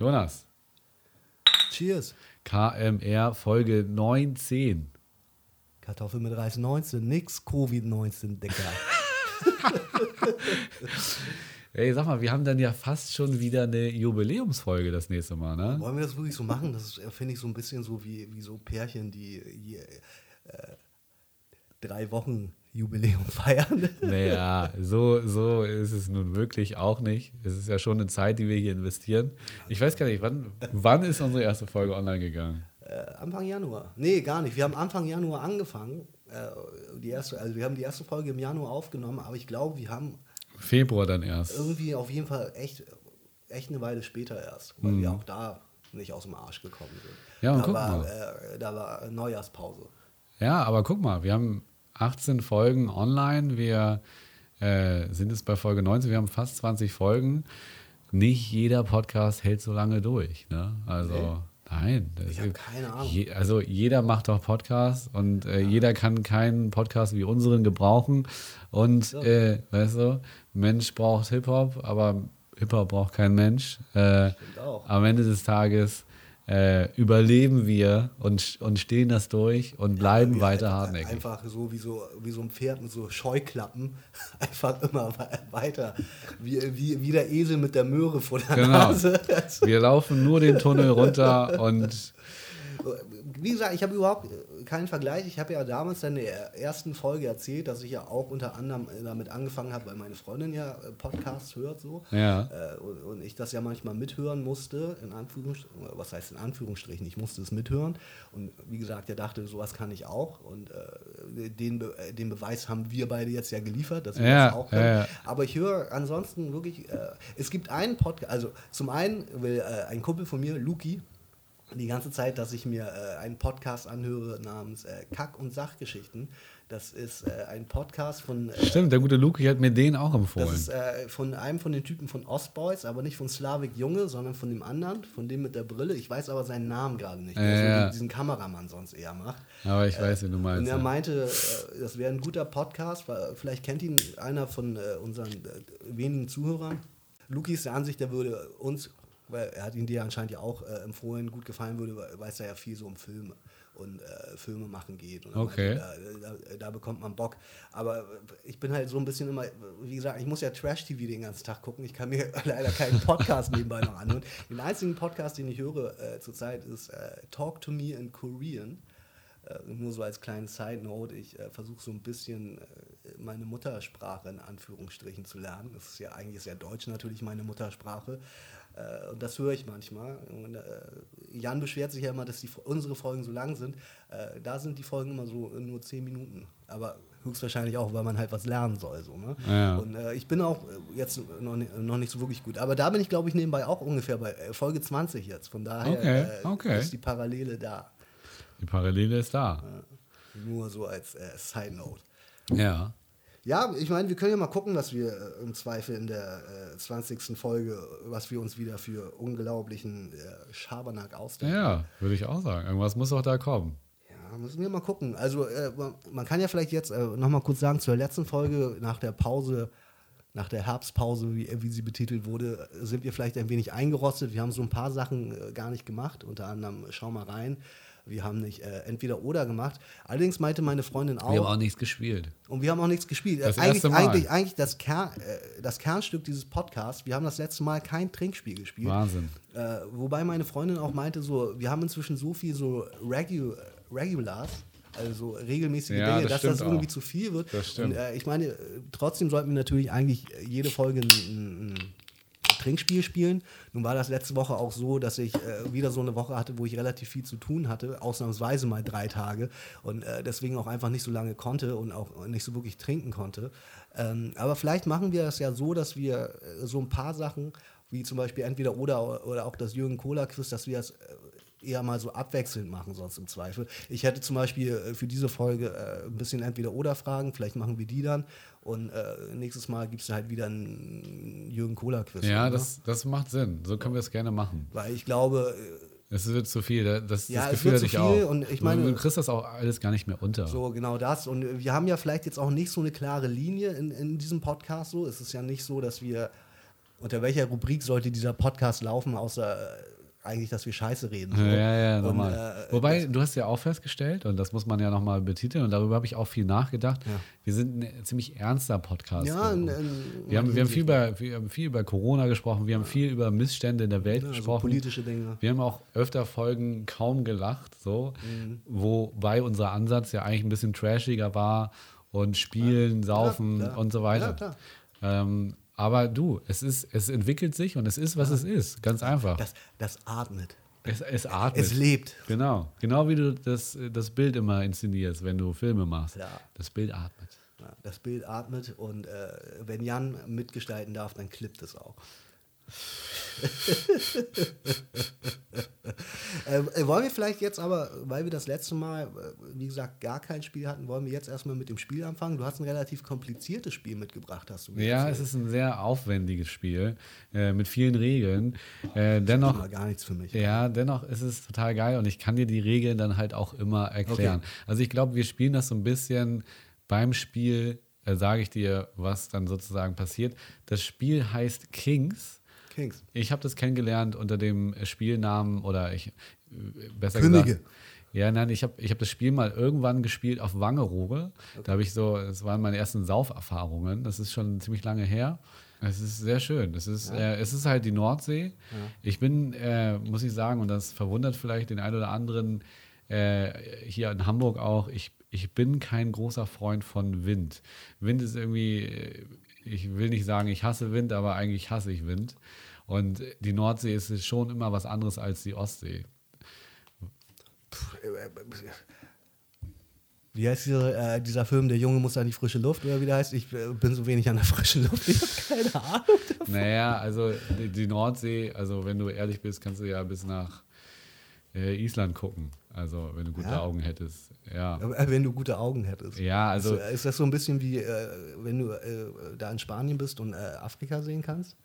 Jonas, Cheers. KMR Folge 19. Kartoffel mit Reis 19, nix Covid-19, Dicker. Ey, sag mal, wir haben dann ja fast schon wieder eine Jubiläumsfolge das nächste Mal, ne? Wollen wir das wirklich so machen? Das finde ich, so ein bisschen so wie, wie so Pärchen, die hier, äh, drei Wochen Jubiläum feiern. Naja, so, so ist es nun wirklich auch nicht. Es ist ja schon eine Zeit, die wir hier investieren. Ich weiß gar nicht, wann, wann ist unsere erste Folge online gegangen? Äh, Anfang Januar. Nee, gar nicht. Wir haben Anfang Januar angefangen. Äh, die erste, also wir haben die erste Folge im Januar aufgenommen, aber ich glaube, wir haben Februar dann erst. irgendwie auf jeden Fall echt, echt eine Weile später erst, weil wir auch da nicht aus dem Arsch gekommen sind. Mhm. Ja, und da, guck war, mal. äh, da war Neujahrspause. Ja, aber guck mal, wir haben 18 Folgen online. Wir äh, sind jetzt bei Folge 19. Wir haben fast 20 Folgen. Nicht jeder Podcast hält so lange durch. Ne? Also, Nee. nein. Ich habe keine Ahnung. Je, also jeder macht doch Podcasts und äh, jeder kann keinen Podcast wie unseren gebrauchen. Und äh, weißt du, Mensch braucht Hip-Hop, aber Hip-Hop braucht kein Mensch. Äh, am Ende des Tages äh, überleben wir und, und stehen das durch und bleiben Wir weiter hartnäckig. Einfach so wie, so wie so ein Pferd mit so Scheuklappen. Einfach immer we- weiter. Wie, wie, wie der Esel mit der Möhre vor der Genau. Nase. Wir laufen nur den Tunnel runter und Wie gesagt, ich habe überhaupt keinen Vergleich. Ich habe ja damals in der ersten Folge erzählt, dass ich ja auch unter anderem äh, damit angefangen habe, weil meine Freundin ja äh, Podcasts hört so. Ja. Äh, und, und ich das ja manchmal mithören musste, in Anführungsstrichen, was heißt in Anführungsstrichen, ich musste es mithören. Und wie gesagt, er dachte, sowas kann ich auch. Und äh, den, Be den Beweis haben wir beide jetzt ja geliefert, dass wir Ja, das auch können. ja. Aber ich höre ansonsten wirklich, äh, es gibt einen Podcast, also zum einen will ein Kumpel von mir, Luki, die ganze Zeit, dass ich mir äh, einen Podcast anhöre namens äh, Kack- und Sachgeschichten. Das ist äh, ein Podcast von. Äh, stimmt, der gute Luki hat mir den auch das empfohlen. ist äh, von einem von den Typen von Ostboys, aber nicht von Slavik Junge, sondern von dem anderen, von dem mit der Brille. Ich weiß aber seinen Namen gerade nicht, so ja. die- diesen Kameramann sonst eher macht. Aber ich weiß, wie du Und meinst. er ja. meinte, äh, das wäre ein guter Podcast, weil vielleicht kennt ihn einer von äh, unseren äh, wenigen Zuhörern. Luki ist der Ansicht, der würde uns, weil er hat ihn dir anscheinend ja auch äh, empfohlen, gut gefallen würde, weil weiß er ja viel so um Filme und äh, Filme machen geht. Und Okay. meinte, da, da, da bekommt man Bock. Aber ich bin halt so ein bisschen immer, wie gesagt, ich muss ja Trash-TV den ganzen Tag gucken. Ich kann mir leider keinen Podcast nebenbei noch anhören. Den einzigen Podcast, den ich höre äh, zurzeit, ist äh, Talk to Me in Korean. Äh, nur so als kleine Side Note, ich äh, versuche so ein bisschen äh, meine Muttersprache in Anführungsstrichen zu lernen. Das ist ja eigentlich ist ja Deutsch natürlich meine Muttersprache. Äh, und das höre ich manchmal. Und, äh, Jan beschwert sich ja immer, dass die, unsere Folgen so lang sind. Äh, da sind die Folgen immer so nur 10 Minuten. Aber höchstwahrscheinlich auch, weil man halt was lernen soll. So, ne? Ja. Und äh, ich bin auch äh, jetzt noch, noch nicht so wirklich gut. Aber da bin ich, glaube ich, nebenbei auch ungefähr bei äh, Folge 20 jetzt. Von daher Okay, äh, okay. ist die Parallele da. Die Parallele ist da. Nur so als äh, Side Note. Ja. Ja, ich meine, wir können ja mal gucken, was wir äh, im Zweifel in der äh, 20. Folge, was wir uns wieder für unglaublichen äh, Schabernack ausdenken. Ja, würde ich auch sagen. Irgendwas muss auch da kommen. Ja, müssen wir mal gucken. Also, äh, man, kann ja vielleicht jetzt äh, nochmal kurz sagen, zur letzten Folge nach der Pause, nach der Herbstpause, wie, wie sie betitelt wurde, äh, sind wir vielleicht ein wenig eingerostet. Wir haben so ein paar Sachen äh, gar nicht gemacht, unter anderem Schau mal rein. Wir haben nicht äh, entweder oder gemacht. Allerdings meinte meine Freundin auch, Wir haben auch nichts gespielt. und wir haben auch nichts gespielt. Das eigentlich, erste Mal. eigentlich, eigentlich das, Kern, äh, das Kernstück dieses Podcasts, wir haben das letzte Mal kein Trinkspiel gespielt. Wahnsinn. Äh, wobei meine Freundin auch meinte, so, wir haben inzwischen so viel so Regu Regulars, also regelmäßige Ja, Dinge, das dass das irgendwie auch. zu viel wird. Das stimmt. Und äh, ich meine, äh, trotzdem sollten wir natürlich eigentlich jede Folge ein Trinkspiel spielen. Nun war das letzte Woche auch so, dass ich äh, wieder so eine Woche hatte, wo ich relativ viel zu tun hatte, ausnahmsweise mal drei Tage und äh, deswegen auch einfach nicht so lange konnte und auch nicht so wirklich trinken konnte. Ähm, aber vielleicht machen wir das ja so, dass wir äh, so ein paar Sachen, wie zum Beispiel entweder oder oder auch das Jürgen Kohler Quiz, dass wir das äh, eher mal so abwechselnd machen, sonst im Zweifel. Ich hätte zum Beispiel äh, für diese Folge äh, ein bisschen entweder oder Fragen, vielleicht machen wir die dann und äh, nächstes Mal gibt es halt wieder ein Jürgen Kohler Quiz. Ja, oder? das, das macht Sinn. So können wir es gerne machen. Weil ich glaube, äh, Es wird zu viel. Das, das Ja, es Gefühl hatte zu ich viel auch. und ich meine- du kriegst das auch alles gar nicht mehr unter. so genau das. Und wir haben ja vielleicht jetzt auch nicht so eine klare Linie in, in diesem Podcast. So, es ist ja nicht so, dass wir unter welcher Rubrik sollte dieser Podcast laufen, außer eigentlich, dass wir Scheiße reden. So. Ja, ja, normal. äh, Wobei, du hast ja auch festgestellt, und das muss man ja nochmal betiteln, und darüber habe ich auch viel nachgedacht, Ja. wir sind ein ziemlich ernster Podcast. Ja, in, in, wir, haben, wir, haben viel über, wir haben viel über Corona gesprochen, wir haben viel über Missstände in der Welt ja, so gesprochen. politische Dinge. Wir haben auch öfter Folgen kaum gelacht, so, wobei unser Ansatz ja eigentlich ein bisschen trashiger war und spielen, saufen klar. und so weiter. Ja, ähm, aber du, es ist, es entwickelt sich und es ist, was es ist. Ganz einfach. Das, das atmet. es, es atmet. Es lebt. Genau. Genau wie du das, das Bild immer inszenierst, wenn du Filme machst. Ja. Das Bild atmet. Ja, das Bild atmet und äh, wenn Jan mitgestalten darf, dann klippt es auch. äh, äh, wollen wir vielleicht jetzt aber, weil wir das letzte Mal, äh, wie gesagt, gar kein Spiel hatten, wollen wir jetzt erstmal mit dem Spiel anfangen? Du hast ein relativ kompliziertes Spiel mitgebracht, hast du mir Ja, es erzählt. ist ein sehr aufwendiges Spiel äh, mit vielen Regeln. Äh, dennoch, Mal gar nichts für mich. Ja, dennoch ist es total geil und ich kann dir die Regeln dann halt auch immer erklären. Okay. Also ich glaube, wir spielen das so ein bisschen beim Spiel, äh, sage ich dir, was dann sozusagen passiert. Das Spiel heißt Kings. Kings. Ich habe das kennengelernt unter dem Spielnamen oder ich, besser Könige. gesagt. Ja, nein, ich habe ich hab das Spiel mal irgendwann gespielt auf Wangerooge. Da habe ich so, das waren meine ersten Sauferfahrungen. Das ist schon ziemlich lange her. Es ist sehr schön. Es ist, äh, es ist halt die Nordsee. Ich bin, äh, muss ich sagen, und das verwundert vielleicht den einen oder anderen äh, hier in Hamburg auch, ich, ich bin kein großer Freund von Wind. Wind ist irgendwie, äh, ich will nicht sagen, ich hasse Wind, aber eigentlich hasse ich Wind. Und die Nordsee ist schon immer was anderes als die Ostsee. Wie heißt dieser, äh, dieser Film, der Junge muss an die frische Luft oder wie der heißt? Ich äh, bin so wenig an der frischen Luft. Ich habe keine Ahnung. Naja, also die, die Nordsee, also wenn du ehrlich bist, kannst du ja bis nach äh, Island gucken. Also wenn du gute Ja? Augen hättest. Ja. Äh, Wenn du gute Augen hättest. Ja, also ist, ist das so ein bisschen wie, äh, wenn du äh, da in Spanien bist und äh, Afrika sehen kannst?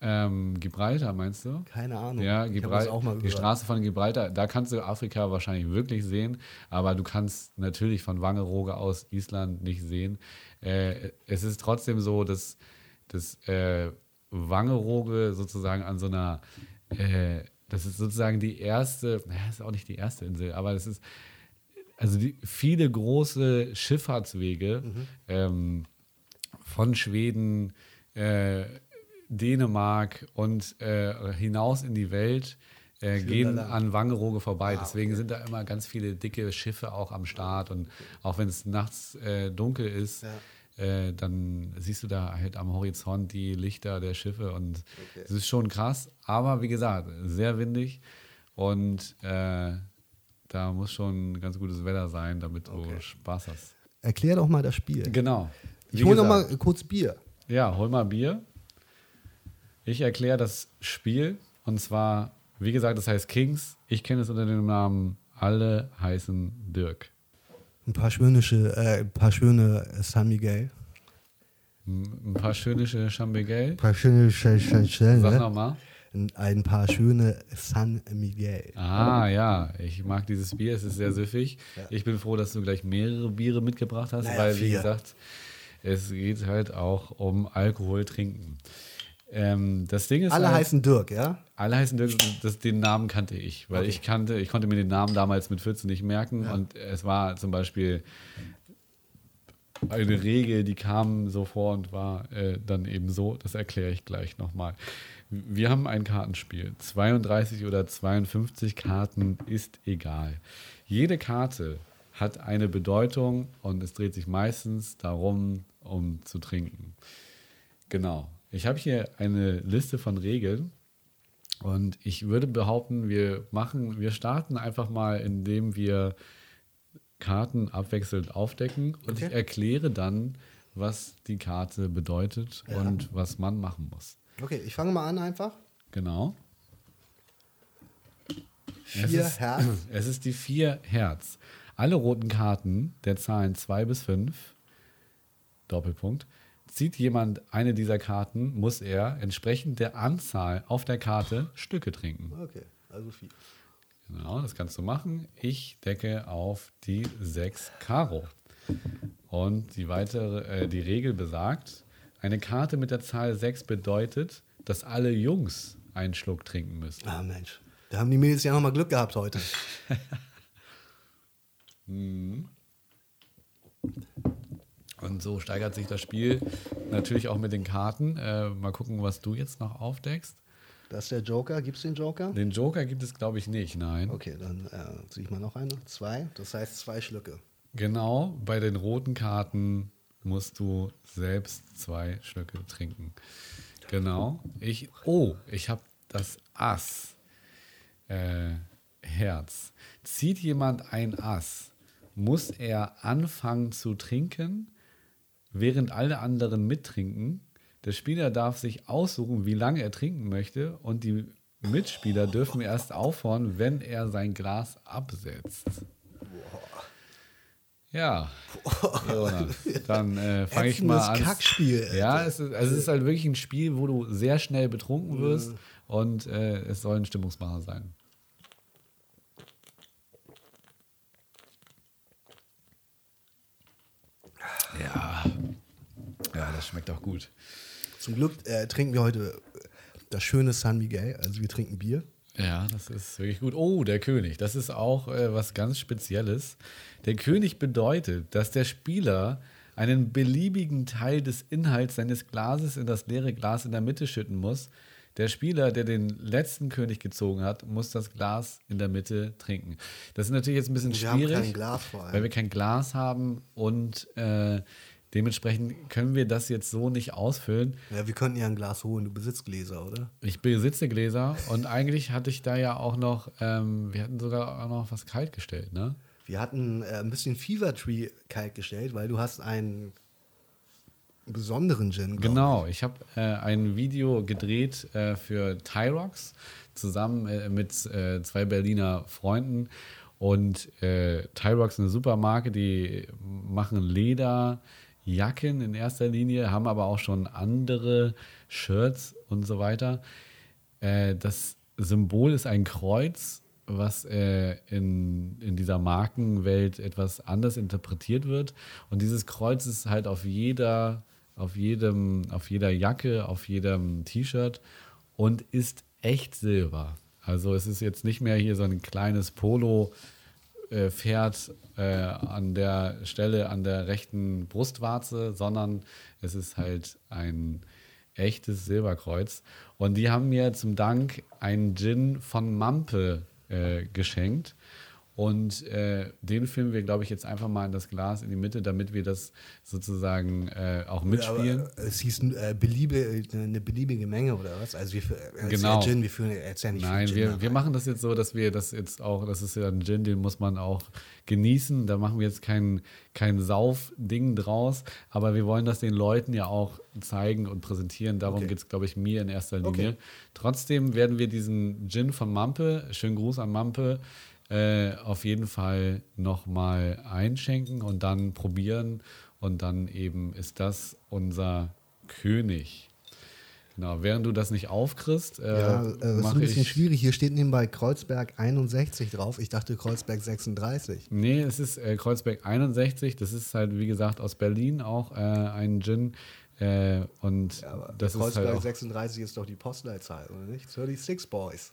ähm, Gibraltar meinst du? Keine Ahnung. Ja, Gibraltar, auch mal die gehört. Straße von Gibraltar, da kannst du Afrika wahrscheinlich wirklich sehen, aber du kannst natürlich von Wangerooge aus Island nicht sehen. Äh, es ist trotzdem so, dass, dass äh, Wangerooge sozusagen an so einer, äh, das ist sozusagen die erste, naja, ist auch nicht die erste Insel, aber es ist, also die, viele große Schifffahrtswege ähm, von Schweden, äh, Dänemark und äh, hinaus in die Welt äh, gehen an Wangerooge vorbei. Deswegen sind da immer ganz viele dicke Schiffe auch am Start. Und auch wenn es nachts äh, dunkel ist, äh, dann siehst du da halt am Horizont die Lichter der Schiffe. Und es ist schon krass. Aber wie gesagt, sehr windig. Und äh, da muss schon ganz gutes Wetter sein, damit du Spaß hast. Erklär doch mal das Spiel. Genau. Ich Wie hole noch mal kurz Bier. Ja, hol mal Bier. Ich erkläre das Spiel. Und zwar, wie gesagt, das heißt Kings. Ich kenne es unter dem Namen Alle heißen Dirk. Ein paar schöne, äh, ein paar schöne San Miguel. Ein paar schöne Chambegel. Ein paar schöne Sch Sch Sch Sag nochmal. Ein paar schöne San Miguel. Ah, ja, ich mag dieses Bier, es ist sehr süffig. Ich bin froh, dass du gleich mehrere Biere mitgebracht hast, Naja, weil, wie vier. gesagt, es geht halt auch um Alkohol trinken. Ähm, das Ding ist Alle halt, heißen Dirk, ja? Alle heißen Dirk, das, den Namen kannte ich, weil Okay. ich kannte, ich konnte mir den Namen damals mit 14 nicht merken und es war zum Beispiel eine Regel, die kam so vor und war äh, dann eben so, das erkläre ich gleich nochmal. Wir haben ein Kartenspiel. 32 oder 52 Karten ist egal. Jede Karte hat eine Bedeutung und es dreht sich meistens darum, um zu trinken. Genau. Ich habe hier eine Liste von Regeln und ich würde behaupten, wir machen, wir starten einfach mal, indem wir Karten abwechselnd aufdecken und Okay. ich erkläre dann, was die Karte bedeutet und was man machen muss. Okay, ich fange mal an einfach. Genau. Es Vier ist, Herz. Es ist die vier Herz. Alle roten Karten der Zahlen 2 bis 5, Doppelpunkt, zieht jemand eine dieser Karten, muss er entsprechend der Anzahl auf der Karte Stücke trinken. Okay, also vier. Genau, das kannst du machen. Ich decke auf die 6 Karo. Und die weitere, äh, die Regel besagt, Eine Karte mit der Zahl 6 bedeutet, dass alle Jungs einen Schluck trinken müssen. Ah, Mensch. Da haben die Mädels ja nochmal Glück gehabt heute. Und so steigert sich das Spiel natürlich auch mit den Karten. Äh, mal gucken, was du jetzt noch aufdeckst. Das ist der Joker. Gibt es den Joker? Den Joker gibt es, glaube ich, nicht, nein. Okay, dann äh, ziehe ich mal noch eine. Zwei. Das heißt zwei Schlücke. Genau, bei den roten Karten musst du selbst zwei Schlücke trinken. Genau. Ich, oh, ich habe das Ass. Äh, Herz. Zieht jemand ein Ass, muss er anfangen zu trinken, während alle anderen mittrinken. Der Spieler darf sich aussuchen, wie lange er trinken möchte und die Mitspieler dürfen erst aufhören, wenn er sein Glas absetzt. Ja, Jonas, dann äh, fange ich mal an. Kackspiel. Ja, es ist, also es ist halt wirklich ein Spiel, wo du sehr schnell betrunken wirst und äh, es soll ein Stimmungsmacher sein. Ja, das schmeckt auch gut. Zum Glück äh, trinken wir heute das schöne San Miguel. Also wir trinken Bier. Ja, das ist wirklich gut. Oh, der König. Das ist auch äh, was ganz Spezielles. Der König bedeutet, dass der Spieler einen beliebigen Teil des Inhalts seines Glases in das leere Glas in der Mitte schütten muss. Der Spieler, der den letzten König gezogen hat, muss das Glas in der Mitte trinken. Das ist natürlich jetzt ein bisschen Wir haben schwierig, kein Glas vor allem. weil wir kein Glas haben und äh, dementsprechend können wir das jetzt so nicht ausfüllen. Ja, wir könnten ja ein Glas holen. Du besitzt Gläser, oder? Ich besitze Gläser und eigentlich hatte ich da ja auch noch, ähm, wir hatten sogar auch noch was kalt gestellt, ne? Wir hatten äh, ein bisschen Fever Tree kalt gestellt, weil du hast einen besonderen Gin. Genau, ich habe äh, ein Video gedreht äh, für Tyrox zusammen äh, mit äh, zwei Berliner Freunden. Und äh, Tyrox ist eine super Marke, die machen Lederjacken in erster Linie, haben aber auch schon andere Shirts und so weiter. Äh, das Symbol ist ein Kreuz, was äh, in, in dieser Markenwelt etwas anders interpretiert wird. Und dieses Kreuz ist halt auf jeder, auf jedem, auf jeder Jacke, auf jedem T-Shirt und ist echt Silber. Also es ist jetzt nicht mehr hier so ein kleines Polo. Äh, an der Stelle an der rechten Brustwarze, sondern es ist halt ein echtes Silberkreuz. Und die haben mir zum Dank einen Gin von Mampe äh, geschenkt. Und äh, den füllen wir, glaube ich, jetzt einfach mal in das Glas in die Mitte, damit wir das sozusagen äh, auch mitspielen. Aber, es hieß äh, beliebe, eine beliebige Menge oder was? Also wir, äh, Genau. Gin, wir führen jetzt ja nicht Nein, wir, wir machen das jetzt so, dass wir das jetzt auch, das ist ja ein Gin, den muss man auch genießen. Da machen wir jetzt kein, kein Sauf-Ding draus, aber wir wollen das den Leuten ja auch zeigen und präsentieren. Darum Okay. geht es, glaube ich, mir in erster Linie. Okay. Trotzdem werden wir diesen Gin von Mampe, schönen Gruß an Mampe, äh, auf jeden Fall nochmal einschenken und dann probieren. Und dann eben ist das unser König. Genau, während du das nicht aufkriegst, äh, Ja, äh, das ist ein bisschen schwierig. Hier steht nebenbei Kreuzberg 61 drauf. Ich dachte Kreuzberg 36. Nee, es ist äh, Kreuzberg 61. Das ist halt, wie gesagt, aus Berlin auch äh, ein Gin. Und Aber das ist Kreuzberg halt auch, 36 ist doch die Postleitzahl, oder nicht? 36 Boys.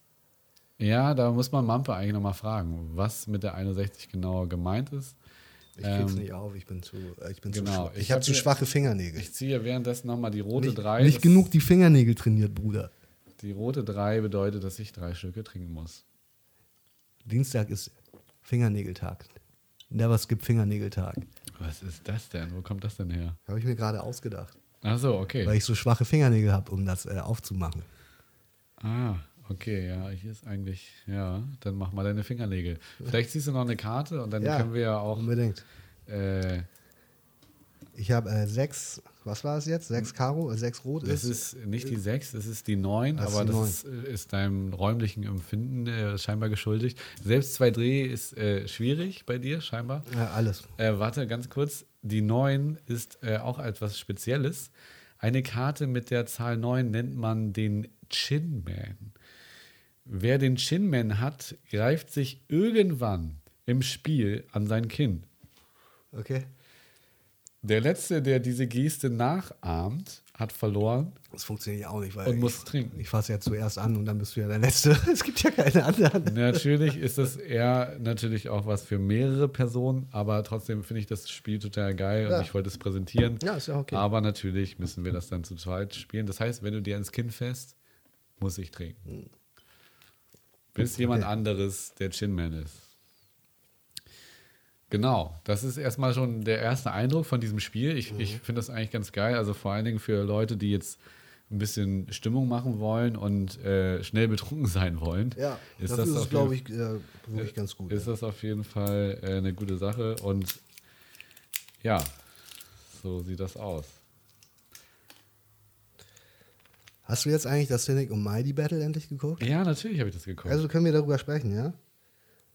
Ja, da muss man Mampe eigentlich nochmal fragen, was mit der 61 genau gemeint ist. Ich krieg's Ähm, nicht auf, ich bin zu, äh, ich bin genau. zu schwach. Ich Ich, habe hab zu schwache Fingernägel. Ich ziehe währenddessen nochmal die rote nicht 3. nicht genug die Fingernägel trainiert, Bruder. Die rote 3 bedeutet, dass ich drei Stücke trinken muss. Dienstag ist Fingernägeltag. Never skip Fingernägeltag. Was ist das denn? Wo kommt das denn her? Habe ich mir gerade ausgedacht. Ach so, okay. Weil ich so schwache Fingernägel habe, um das äh, aufzumachen. Ah, okay, ja, hier ist eigentlich, ja, dann mach mal deine Fingernägel. Vielleicht ziehst du noch eine Karte und dann Ja, können wir ja auch Unbedingt. äh, Ich habe äh, sechs, was war es jetzt? Sechs Karo, äh, sechs Rot Das ist nicht die 6, das ist die 9, Das ist aber die das ist, äh, ist deinem räumlichen Empfinden äh, scheinbar geschuldigt. Selbst zwei Dreh ist äh, schwierig bei dir, scheinbar. Ja, alles. Warte, ganz kurz. Die 9 ist auch etwas Spezielles. Eine Karte mit der Zahl 9 nennt man den Chin-Man. Wer den Chin-Man hat, greift sich irgendwann im Spiel an sein Kinn. Okay. Der Letzte, der diese Geste nachahmt, hat verloren. Das funktioniert ja auch nicht, weil und muss trinken. Ich fasse ja zuerst an und dann bist du ja der Letzte. Es gibt ja keine anderen. Natürlich ist das eher natürlich auch was für mehrere Personen, aber trotzdem finde ich das Spiel total geil Ja. und ich wollte es präsentieren. Ja, ist ja okay. Aber natürlich müssen wir das dann zu zweit spielen. Das heißt, wenn du dir ins Kinn fäst, muss ich trinken. Bis jemand anderes der Chinman ist. Genau, das ist erstmal schon der erste Eindruck von diesem Spiel. Ich, Mhm. ich finde das eigentlich ganz geil. Also vor allen Dingen für Leute, die jetzt ein bisschen Stimmung machen wollen und äh, schnell betrunken sein wollen. Ja, ist das, ist, glaube ich, äh, wirklich ganz gut. ist das auf jeden Fall äh, eine gute Sache. Und ja, so sieht das aus. Hast du jetzt eigentlich das Cynic und Mighty Battle endlich geguckt? Ja, natürlich habe ich das geguckt. Also können wir darüber sprechen, ja?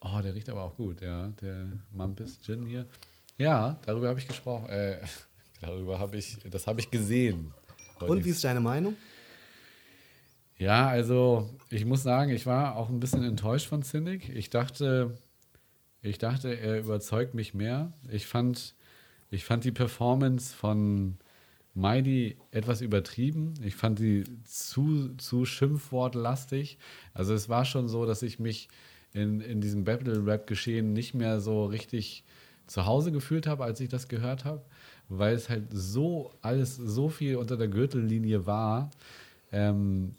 oh, der riecht aber auch gut, ja. Der Mampis Gin hier. Ja, darüber habe ich gesprochen. Äh, darüber habe ich, das habe ich gesehen. Und wie ist deine Meinung? Ja, also ich muss sagen, ich war auch ein bisschen enttäuscht von Cynic. Ich dachte, ich dachte, er überzeugt mich mehr. Ich fand, ich fand die Performance von Mighty etwas übertrieben. Ich fand die zu, zu schimpfwortlastig. Also es war schon so, dass ich mich in, in diesem Battle-Rap-Geschehen nicht mehr so richtig zu Hause gefühlt habe, als ich das gehört habe, weil es halt so alles so viel unter der Gürtellinie war. Ähm,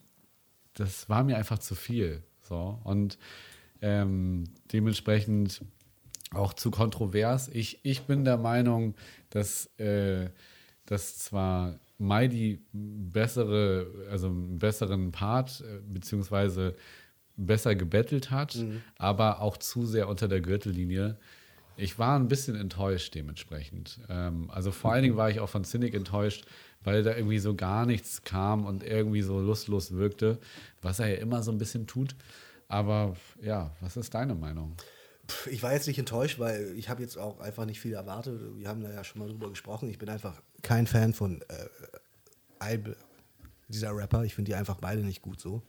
das war mir einfach zu viel. So. Und ähm, dementsprechend auch zu kontrovers. Ich, ich bin der Meinung, dass, äh, dass zwar Mighty bessere, also einen besseren Part, äh, beziehungsweise besser gebettelt hat, aber auch zu sehr unter der Gürtellinie. Ich war ein bisschen enttäuscht dementsprechend. Ähm, also vor allen Dingen war ich auch von Cynic enttäuscht, weil da irgendwie so gar nichts kam und irgendwie so lustlos wirkte, was er ja immer so ein bisschen tut. Aber ja, was ist deine Meinung? Ich war jetzt nicht enttäuscht, weil ich habe jetzt auch einfach nicht viel erwartet. Wir haben da ja schon mal drüber gesprochen. Ich bin einfach kein Fan von äh, dieser Rapper. Ich finde die einfach beide nicht gut so.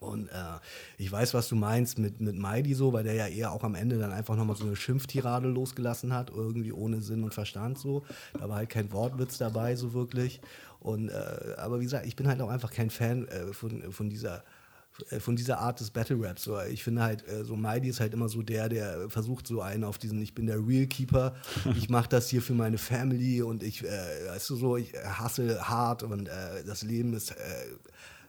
Und äh, ich weiß, was du meinst mit, mit Mighty so, weil der ja eher auch am Ende dann einfach nochmal so eine Schimpftirade losgelassen hat, irgendwie ohne Sinn und Verstand so. Da war halt kein Wortwitz dabei, so wirklich. Und äh, aber wie gesagt, ich bin halt auch einfach kein Fan äh, von, von dieser von dieser Art des Battle Raps. So, ich finde halt, äh, so Mighty ist halt immer so der, der versucht so einen auf diesen, ich bin der Real Keeper, ich mache das hier für meine Family und ich, äh, weißt du so, ich hasse hart und äh, das Leben ist äh,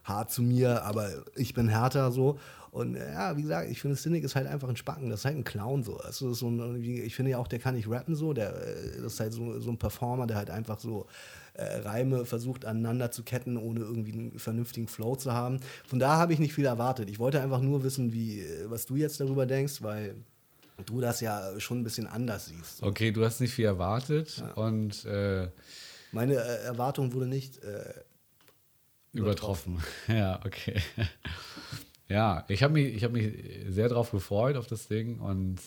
hart zu mir, aber ich bin härter so. Und äh, ja, wie gesagt, ich finde, Cynic ist halt einfach ein Spacken, das ist halt ein Clown so. Also, so ein, ich finde ja auch, der kann nicht rappen so, der, äh, das ist halt so, so ein Performer, der halt einfach so äh, Reime versucht aneinander zu ketten, ohne irgendwie einen vernünftigen Flow zu haben. Von da habe ich nicht viel erwartet. Ich wollte einfach nur wissen, wie, äh, was du jetzt darüber denkst, weil du das ja schon ein bisschen anders siehst. So. Okay, du hast nicht viel erwartet und äh, Meine äh, Erwartung wurde nicht äh, übertroffen. Ja, okay. Ja, ich habe mich, ich hab mich sehr drauf gefreut auf das Ding und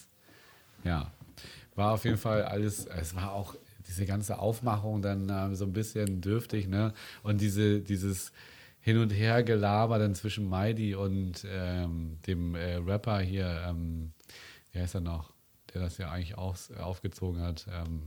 ja, war auf jeden Fall alles, es war auch diese ganze Aufmachung dann äh, so ein bisschen dürftig, ne? Und diese, dieses Hin- und Her-Gelaber dann zwischen Mighty und ähm, dem äh, Rapper hier, ähm, wie heißt er noch, der das ja eigentlich auch aufgezogen hat. Ähm,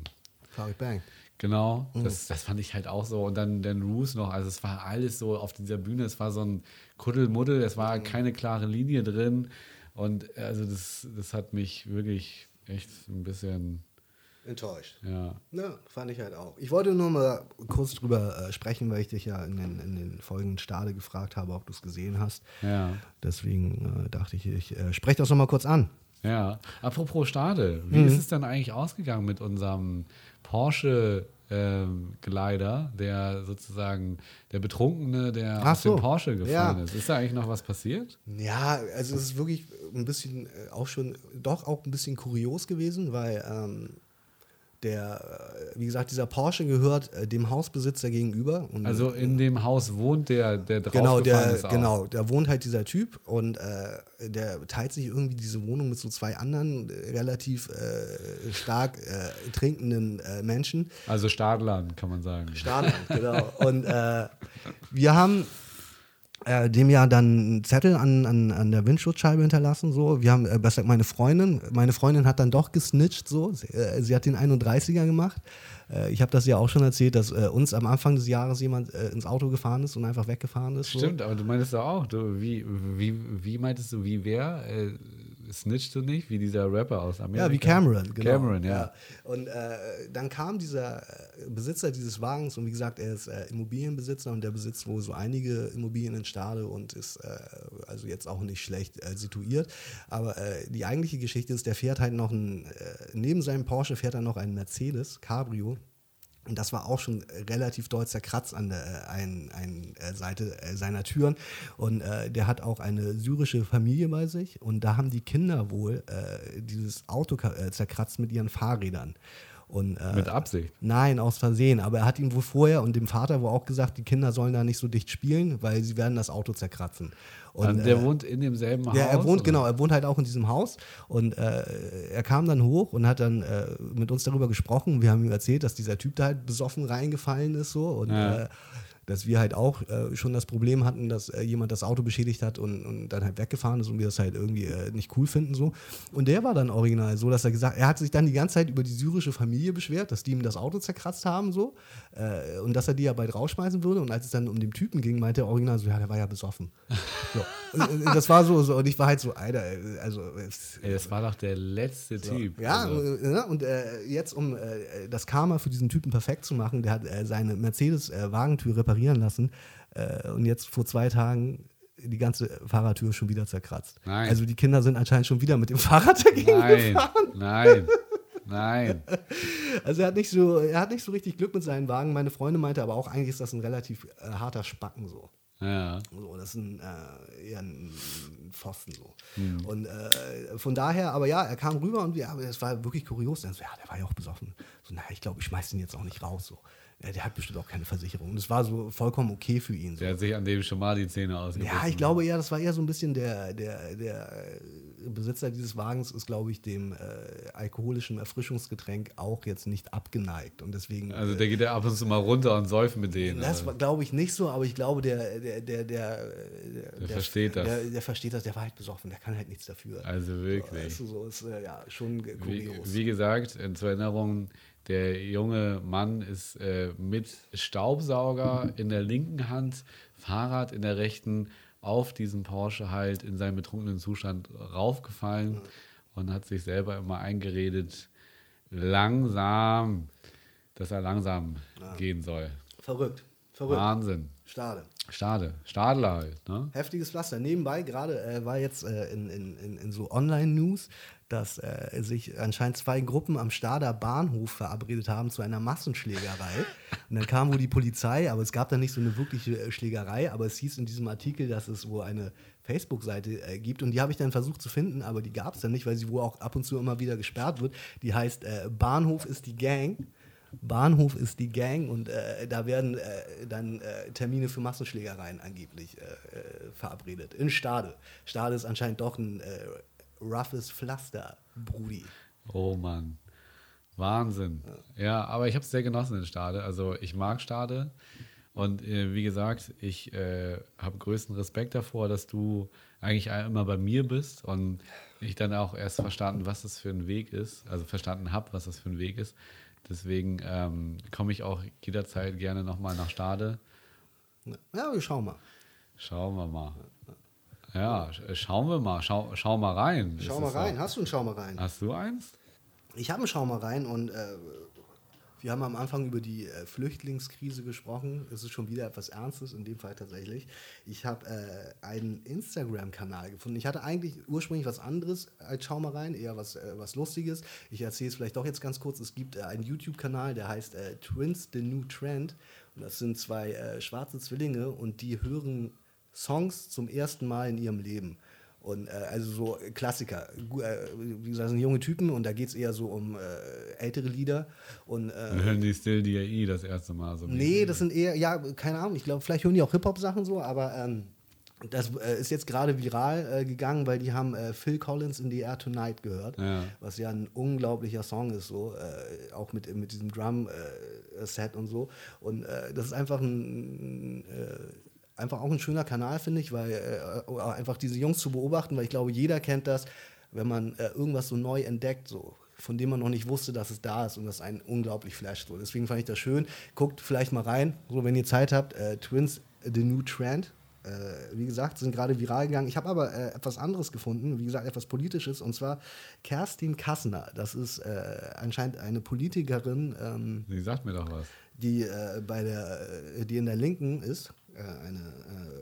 Farid Bang. Genau, das, das fand ich halt auch so. Und dann, dann Roos noch, also es war alles so auf dieser Bühne, es war so ein Kuddelmuddel, es war keine klare Linie drin. Und also das, das hat mich wirklich echt ein bisschen, Enttäuscht. ja. Ja, fand ich halt auch. Ich wollte nur mal kurz drüber äh, sprechen, weil ich dich ja in den, in den folgenden Stade gefragt habe, ob du es gesehen hast. Ja, Deswegen äh, dachte ich, ich äh, spreche das noch mal kurz an. ja. Apropos Stade, wie ist es denn eigentlich ausgegangen mit unserem Porsche ähm, Gleiter, der sozusagen der Betrunkene, der Ach auf den so, Porsche gefahren ja. ist. Ist da eigentlich noch was passiert? Ja, also es ist wirklich ein bisschen äh, auch schon, doch auch ein bisschen kurios gewesen, weil ähm, der, äh, wie gesagt, dieser Porsche gehört äh, dem Hausbesitzer gegenüber. Und, Also in dem Haus wohnt der, der Genau, draufgefahren der, ist auch. genau, da wohnt halt dieser Typ und äh, der teilt sich irgendwie diese Wohnung mit so zwei anderen äh, relativ äh, stark äh, trinkenden äh, Menschen. Also Stadlern, kann man sagen. Stadler, genau. Und äh, wir haben äh, dem ja dann einen Zettel an, an, an der Windschutzscheibe hinterlassen. So. Wir haben, äh, besser meine Freundin, meine Freundin hat dann doch gesnitcht, so. Sie, äh, sie hat den 31er gemacht. Äh, ich habe das ja auch schon erzählt, dass äh, uns am Anfang des Jahres jemand ins Auto gefahren ist und einfach weggefahren ist. So. Stimmt, aber du meintest doch auch, du, wie, wie, wie meintest du, wie wer? Snitchst du nicht, wie dieser Rapper aus Amerika? Ja, wie Cameron, genau. Cameron, ja. Und äh, dann kam dieser äh, Besitzer dieses Wagens und wie gesagt, er ist äh, Immobilienbesitzer und der besitzt wohl so einige Immobilien in Stade und ist äh, also jetzt auch nicht schlecht äh, situiert. Aber äh, die eigentliche Geschichte ist, der fährt halt noch ein, neben seinem Porsche fährt er noch einen Mercedes Cabrio und das war auch schon relativ doll zerkratzt an der einen, einen Seite seiner Türen. Und äh, der hat auch eine syrische Familie bei sich. Und da haben die Kinder wohl äh, dieses Auto äh, zerkratzt mit ihren Fahrrädern. Und, äh, Mit Absicht? Nein, aus Versehen. Aber er hat ihm wohl vorher und dem Vater wohl auch gesagt, die Kinder sollen da nicht so dicht spielen, weil sie werden das Auto zerkratzen. Und, Also der äh, wohnt in demselben Haus? ja, er wohnt, oder? genau, er wohnt halt auch in diesem Haus und äh, er kam dann hoch und hat dann äh, mit uns darüber gesprochen. Wir haben ihm erzählt, dass dieser Typ da halt besoffen reingefallen ist so und Ja. Dass wir halt auch äh, schon das Problem hatten, dass äh, jemand das Auto beschädigt hat und, und dann halt weggefahren ist und wir das halt irgendwie äh, nicht cool finden so. Und der war dann original so, dass er gesagt, er hat sich dann die ganze Zeit über die syrische Familie beschwert, dass die ihm das Auto zerkratzt haben so äh, und dass er die ja bald rausschmeißen würde. Und als es dann um den Typen ging, meinte er original so, ja, der war ja besoffen. So. Und, und das war so, so und ich war halt so, Alter, also es, Ey, das war doch der letzte Typ. ja, Also, äh, ne, und äh, jetzt, um äh, das Karma für diesen Typen perfekt zu machen, der hat äh, seine Mercedes-Wagentür reparieren lassen äh, und jetzt vor zwei Tagen die ganze Fahrertür schon wieder zerkratzt. Nein. Also die Kinder sind anscheinend schon wieder mit dem Fahrrad dagegen nein, gefahren. nein, nein. Also er hat nicht so, er hat nicht so richtig Glück mit seinen Wagen. Meine Freundin meinte aber auch, eigentlich ist das ein relativ äh, harter Spacken so. Ja. So, das ist ein, äh, eher ein Pfosten so. Hm. Und äh, von daher, aber ja, er kam rüber und wir, aber es war wirklich kurios. Dann so, ja, der war ja auch besoffen. So, naja, ich glaube, ich schmeiß den jetzt auch nicht raus. So. Ja, der hat bestimmt auch keine Versicherung. Und es war so vollkommen okay für ihn. So. Der hat sich an dem schon mal die Zähne ausgebissen. Ja, ich glaube eher, das war eher so ein bisschen der, der, der Besitzer dieses Wagens ist, glaube ich, dem äh, alkoholischen Erfrischungsgetränk auch jetzt nicht abgeneigt. Und deswegen. Also äh, der geht ja ab und zu mal runter und säuft mit denen. das also. war, glaube ich, nicht so, aber ich glaube, der, der, der, der, der, versteht das. Der, der versteht das, der war halt besoffen, der kann halt nichts dafür. Also wirklich. Weißt du, so ist äh, ja schon ge- Wie, kurios. wie gesagt, äh, zur Erinnerung, der junge Mann ist äh, mit Staubsauger in der linken Hand, Fahrrad in der rechten, auf diesen Porsche halt in seinem betrunkenen Zustand raufgefallen und hat sich selber immer eingeredet, langsam, dass er langsam gehen soll. Verrückt, verrückt. Wahnsinn. Stade. Stade. Stadler halt, ne? Heftiges Pflaster. Nebenbei gerade äh, war jetzt äh, in, in, in, in so Online-News, dass äh, sich anscheinend zwei Gruppen am Stader Bahnhof verabredet haben zu einer Massenschlägerei. Und dann kam wohl die Polizei, aber es gab da nicht so eine wirkliche äh, Schlägerei, aber es hieß in diesem Artikel, dass es wohl eine Facebook-Seite äh, gibt und die habe ich dann versucht zu finden, aber die gab es dann nicht, weil sie wohl auch ab und zu immer wieder gesperrt wird. Die heißt äh, Bahnhof ist die Gang. Bahnhof ist die Gang und äh, da werden äh, dann äh, Termine für Massenschlägereien angeblich äh, äh, verabredet. In Stade. Stade ist anscheinend doch ein äh, roughes Pflaster, Brudi. Oh Mann. Wahnsinn. Ja, aber ich habe es sehr genossen in Stade. Also ich mag Stade. Und äh, wie gesagt, ich äh, habe größten Respekt davor, dass du eigentlich immer bei mir bist und ich dann auch erst verstanden, was das für ein Weg ist, also verstanden habe, was das für ein Weg ist. Deswegen ähm, komme ich auch jederzeit gerne nochmal nach Stade. Ja, wir schauen mal. Schauen wir mal. Ja, sch- schauen wir mal. Schau, schau mal rein. Schau mal rein. so? Hast du einen Schau mal rein? Hast du eins? Ich habe einen Schau mal rein und äh, wir haben am Anfang über die äh, Flüchtlingskrise gesprochen. Es ist schon wieder etwas Ernstes, in dem Fall tatsächlich. Ich habe äh, einen Instagram-Kanal gefunden. Ich hatte eigentlich ursprünglich was anderes als Schau mal rein, eher was, äh, was Lustiges. Ich erzähle es vielleicht doch jetzt ganz kurz. Es gibt äh, einen YouTube-Kanal, der heißt äh, Twins The New Trend. Und das sind zwei äh, schwarze Zwillinge und die hören Songs zum ersten Mal in ihrem Leben. Und äh, also so Klassiker. Äh, wie gesagt, das sind junge Typen und da geht es eher so um äh, ältere Lieder. Und äh, hören die Still DAE das erste Mal so. Nee, das sind eher, ja, keine Ahnung, ich glaube, vielleicht hören die auch Hip-Hop-Sachen so, aber ähm, das äh, ist jetzt gerade viral äh, gegangen, weil die haben äh, Phil Collins in the Air Tonight gehört, Ja. was ja ein unglaublicher Song ist, so, äh, auch mit, mit diesem Drum-Set und so. Und äh, das ist einfach ein, äh, einfach auch ein schöner Kanal, finde ich, weil äh, einfach diese Jungs zu beobachten, weil ich glaube, jeder kennt das, wenn man äh, irgendwas so neu entdeckt, so von dem man noch nicht wusste, dass es da ist und das einen unglaublich flasht. So. Deswegen fand ich das schön. Guckt vielleicht mal rein, so wenn ihr Zeit habt. Äh, Twins, The New Trend. Äh, wie gesagt, sind gerade viral gegangen. Ich habe aber äh, etwas anderes gefunden, wie gesagt, etwas Politisches, und zwar Kerstin Kassner. Das ist äh, anscheinend eine Politikerin. Ähm, Sie sagt mir doch was. Die, äh, bei der, äh, die in der Linken ist äh, eine,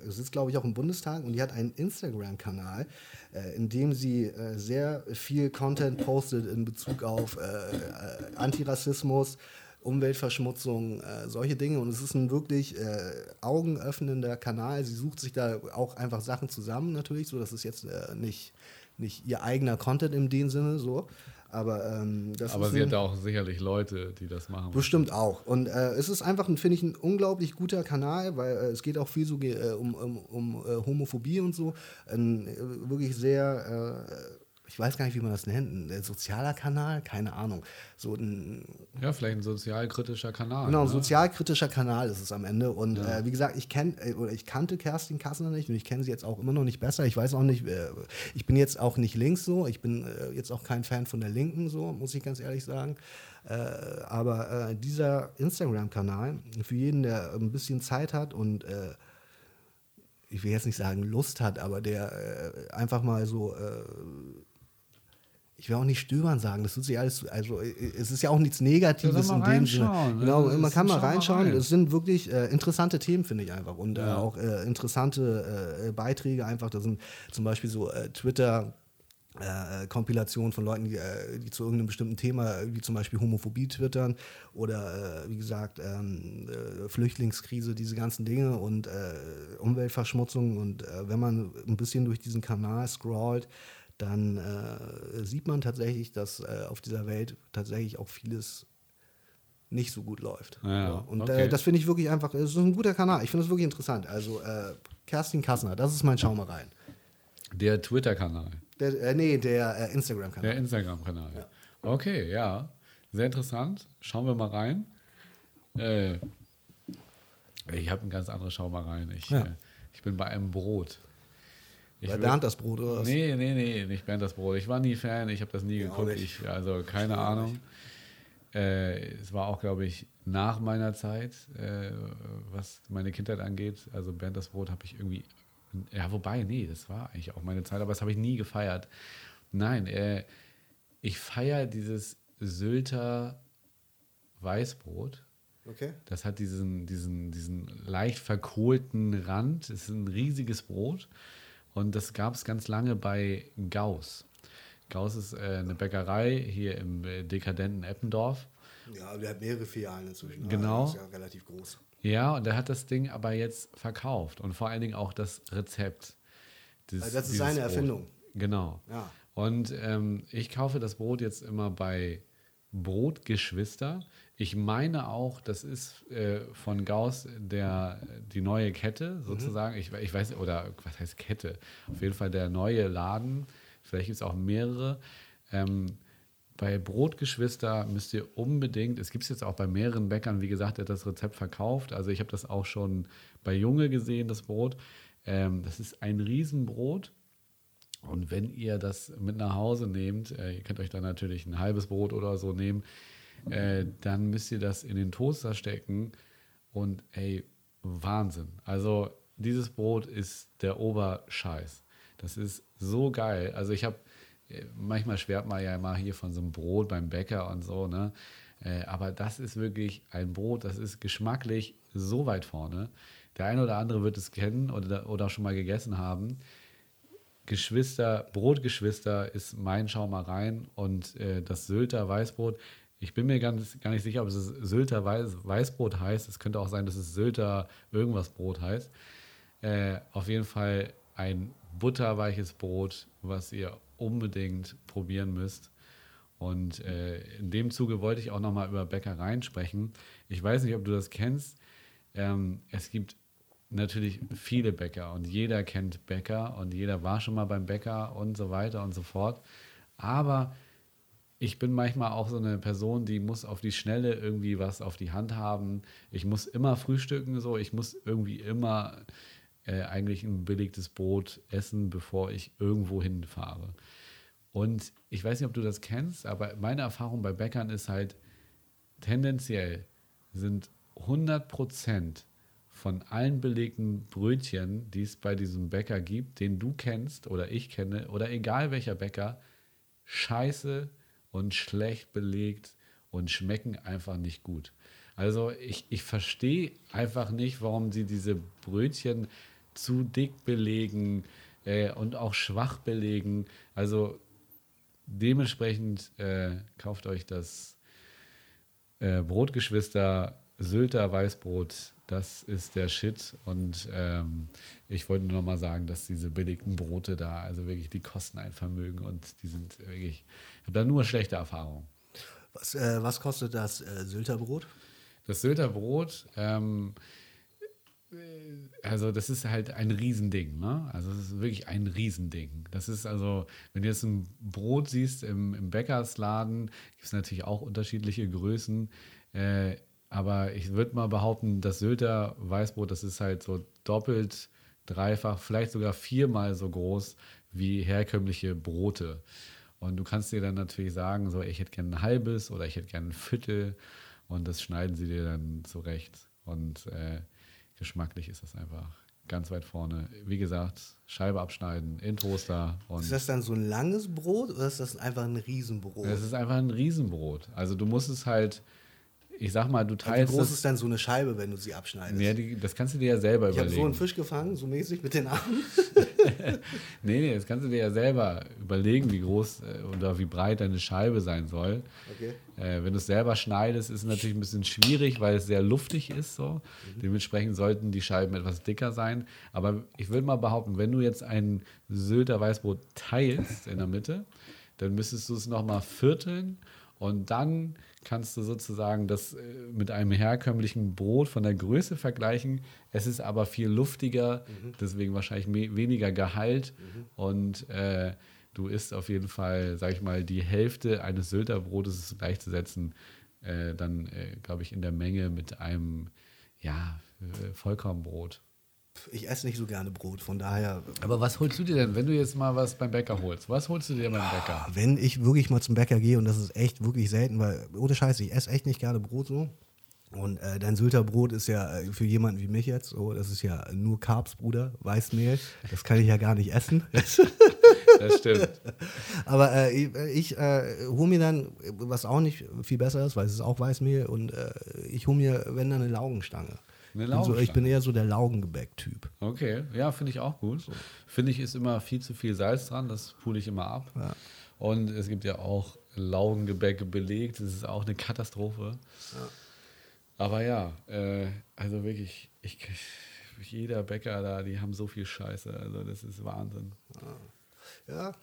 äh, sitzt, glaube ich, auch im Bundestag und die hat einen Instagram-Kanal, äh, in dem sie äh, sehr viel Content postet in Bezug auf äh, äh, Antirassismus, Umweltverschmutzung, äh, solche Dinge. Und es ist ein wirklich äh, augenöffnender Kanal. Sie sucht sich da auch einfach Sachen zusammen, natürlich, so dass es jetzt äh, nicht, nicht ihr eigener Content in dem Sinne so. Aber, ähm, das Aber ist sie ein, hat auch sicherlich Leute, die das machen. Bestimmt auch. Und äh, es ist einfach, ein, finde ich, ein unglaublich guter Kanal, weil äh, es geht auch viel so ge- äh, um, um, um äh, Homophobie und so. Ein äh, wirklich sehr, äh, ich weiß gar nicht, wie man das nennt, ein äh, sozialer Kanal, keine Ahnung. So ein, Ja, vielleicht ein sozialkritischer Kanal. genau, ein ne? sozialkritischer Kanal ist es am Ende. Und äh, wie gesagt, ich kenn, äh, oder ich kannte Kerstin Kassner nicht und ich kenne sie jetzt auch immer noch nicht besser. Ich weiß auch nicht, äh, ich bin jetzt auch nicht links so, ich bin äh, jetzt auch kein Fan von der Linken so, muss ich ganz ehrlich sagen. Äh, aber dieser Instagram-Kanal, für jeden, der ein bisschen Zeit hat und ich will jetzt nicht sagen Lust hat, aber der äh, einfach mal so, äh, ich will auch nicht stöbern sagen, das ist ja alles, also äh, es ist ja auch nichts Negatives in dem Sinne. ne? Genau, Das man kann mal schau mal reinschauen. rein. Es sind wirklich äh, interessante Themen, finde ich einfach. Und äh, Ja. auch äh, interessante äh, Beiträge einfach. Da sind zum Beispiel so äh, Twitter. Äh, Kompilationen von Leuten, die, äh, die zu irgendeinem bestimmten Thema, wie zum Beispiel Homophobie twittern oder äh, wie gesagt ähm, äh, Flüchtlingskrise, diese ganzen Dinge und äh, Umweltverschmutzung. Und äh, wenn man ein bisschen durch diesen Kanal scrollt, dann äh, sieht man tatsächlich, dass äh, auf dieser Welt tatsächlich auch vieles nicht so gut läuft. Ja, So. Und okay. äh, das finde ich wirklich einfach, es ist ein guter Kanal. Ich finde es wirklich interessant. Also äh, Kerstin Kassner, das ist mein Schau mal rein. Der Twitter-Kanal. Der, äh, nee, der äh, Instagram-Kanal. Der Instagram-Kanal. Okay, ja. Sehr interessant. Schauen wir mal rein. Äh, ich habe ein ganz anderes Schau mal rein. Ich, Ja. äh, ich bin bei einem Brot. Ich Bei Bernd das Brot oder was? Nee, nee, nee, nicht Bernd das Brot. Ich war nie Fan, ich habe das nie Ja, geguckt. Ich, also keine Ahnung. Äh, es war auch, glaube ich, nach meiner Zeit, äh, was meine Kindheit angeht. Also Bernd das Brot habe ich irgendwie. Ja, wobei, nee, das war eigentlich auch meine Zeit, aber das habe ich nie gefeiert. Nein, äh, ich feiere dieses Sylter Weißbrot. Okay. Das hat diesen, diesen, diesen leicht verkohlten Rand. Es ist ein riesiges Brot. Und das gab es ganz lange bei Gauss. Gauss ist äh, eine Bäckerei hier im äh, dekadenten Eppendorf. Ja, der hat mehrere Filialen inzwischen. Genau. Das ist ja relativ groß. Ja, und der hat das Ding aber jetzt verkauft. Und vor allen Dingen auch das Rezept. des- Also das ist dieses seine Brot. Erfindung. Genau. Ja. Und ähm, ich kaufe das Brot jetzt immer bei Brotgeschwister. Ich meine auch, das ist äh, von Gauss der, die neue Kette sozusagen. Ich, ich weiß, oder was heißt Kette? Auf jeden Fall der neue Laden. Vielleicht gibt es auch mehrere. Ähm, bei Brotgeschwister müsst ihr unbedingt, es gibt es jetzt auch bei mehreren Bäckern, wie gesagt, der hat das Rezept verkauft. Also ich habe das auch schon bei Junge gesehen, das Brot. Ähm, das ist ein Riesenbrot. Und wenn ihr das mit nach Hause nehmt, äh, ihr könnt euch dann natürlich ein halbes Brot oder so nehmen, äh, dann müsst ihr das in den Toaster stecken und ey, Wahnsinn. Also dieses Brot ist der Oberscheiß. Das ist so geil. Also ich habe, äh, manchmal schwärmt man ja immer hier von so einem Brot beim Bäcker und so, ne? Äh, aber das ist wirklich ein Brot, das ist geschmacklich so weit vorne. Der eine oder andere wird es kennen oder, oder schon mal gegessen haben. Geschwister, Brotgeschwister ist mein Schau mal rein und äh, das Sylter Weißbrot. Ich bin mir ganz, gar nicht sicher, ob es Sylter Weiß, Weißbrot heißt. Es könnte auch sein, dass es Sylter irgendwas Brot heißt. Äh, auf jeden Fall ein butterweiches Brot, was ihr unbedingt probieren müsst. Und äh, in dem Zuge wollte ich auch nochmal über Bäckereien sprechen. Ich weiß nicht, ob du das kennst. Ähm, es gibt natürlich viele Bäcker und jeder kennt Bäcker und jeder war schon mal beim Bäcker und so weiter und so fort. Aber ich bin manchmal auch so eine Person, die muss auf die Schnelle irgendwie was auf die Hand haben. Ich muss immer frühstücken, so. Ich muss irgendwie immer äh, eigentlich ein belegtes Brot essen, bevor ich irgendwo hinfahre. Und ich weiß nicht, ob du das kennst, aber meine Erfahrung bei Bäckern ist halt, tendenziell sind 100 Prozent von allen belegten Brötchen, die es bei diesem Bäcker gibt, den du kennst oder ich kenne oder egal welcher Bäcker, scheiße und schlecht belegt und schmecken einfach nicht gut. Also ich, ich verstehe einfach nicht, warum sie diese Brötchen zu dick belegen äh, und auch schwach belegen. Also dementsprechend äh, kauft euch das äh, Brotgeschwister Sylter Weißbrot. Das ist der Shit. Und ähm, ich wollte nur noch mal sagen, dass diese billigen Brote da, also wirklich, die kosten ein Vermögen und die sind wirklich, ich habe da nur schlechte Erfahrungen. Was, äh, was kostet das äh, Sylter Brot? Das Sylter Brot, ähm, also das ist halt ein Riesending, ne? Also es ist wirklich ein Riesending. Das ist also, wenn du jetzt ein Brot siehst im, im Bäckersladen, gibt es natürlich auch unterschiedliche Größen. Äh, aber ich würde mal behaupten, das Sylter Weißbrot, das ist halt so doppelt, dreifach, vielleicht sogar viermal so groß wie herkömmliche Brote. Und du kannst dir dann natürlich sagen, so, ich hätte gerne ein halbes oder ich hätte gerne ein Viertel. Und das schneiden sie dir dann zurecht. Und äh, geschmacklich ist das einfach ganz weit vorne. Wie gesagt, Scheibe abschneiden in Toaster. ist das dann so ein langes Brot oder ist das einfach ein Riesenbrot? Es ist einfach ein Riesenbrot. Also du musst es halt, ich sag mal, du teilst. Wie groß ist dann so eine Scheibe, wenn du sie abschneidest? Ja, die, das kannst du dir ja selber ich überlegen. Ich habe so einen Fisch gefangen, so mäßig mit den Armen. nee, nee, das kannst du dir ja selber überlegen, wie groß äh, oder wie breit deine Scheibe sein soll. Okay. Äh, wenn du es selber schneidest, ist es natürlich ein bisschen schwierig, weil es sehr luftig ist. So. Mhm. Dementsprechend sollten die Scheiben etwas dicker sein. Aber ich würde mal behaupten, wenn du jetzt ein Sylter Weißbrot teilst in der Mitte, dann müsstest du es nochmal vierteln und dann kannst du sozusagen das äh, mit einem herkömmlichen Brot von der Größe vergleichen. Es ist aber viel luftiger, mhm. deswegen wahrscheinlich weniger Gehalt mhm. und äh, du isst auf jeden Fall, sag ich mal, die Hälfte eines Sylter Brotes gleichzusetzen, äh, dann äh, glaube ich in der Menge mit einem ja, äh, Vollkornbrot ich esse nicht so gerne Brot, von daher. Aber was holst du dir denn, wenn du jetzt mal was beim Bäcker holst? Was holst du dir beim Bäcker? Wenn ich wirklich mal zum Bäcker gehe, und das ist echt wirklich selten, weil, ohne Scheiße, ich esse echt nicht gerne Brot so. Und äh, dein Sylter Brot ist ja äh, für jemanden wie mich jetzt, so, das ist ja nur Carbs, Bruder, Weißmehl. Das kann ich ja gar nicht essen. das stimmt. Aber äh, ich, ich äh, hole mir dann, was auch nicht viel besser ist, weil es ist auch Weißmehl, und äh, ich hole mir, wenn dann eine Laugenstange. Also ich bin eher so der Laugengebäck-Typ. Okay, ja, finde ich auch gut. So. Finde ich, ist immer viel zu viel Salz dran, das pule ich immer ab. Ja. Und es gibt ja auch Laugengebäck belegt, das ist auch eine Katastrophe. Ja. Aber ja, äh, also wirklich, ich, jeder Bäcker da, die haben so viel Scheiße, also das ist Wahnsinn. Ja, ja.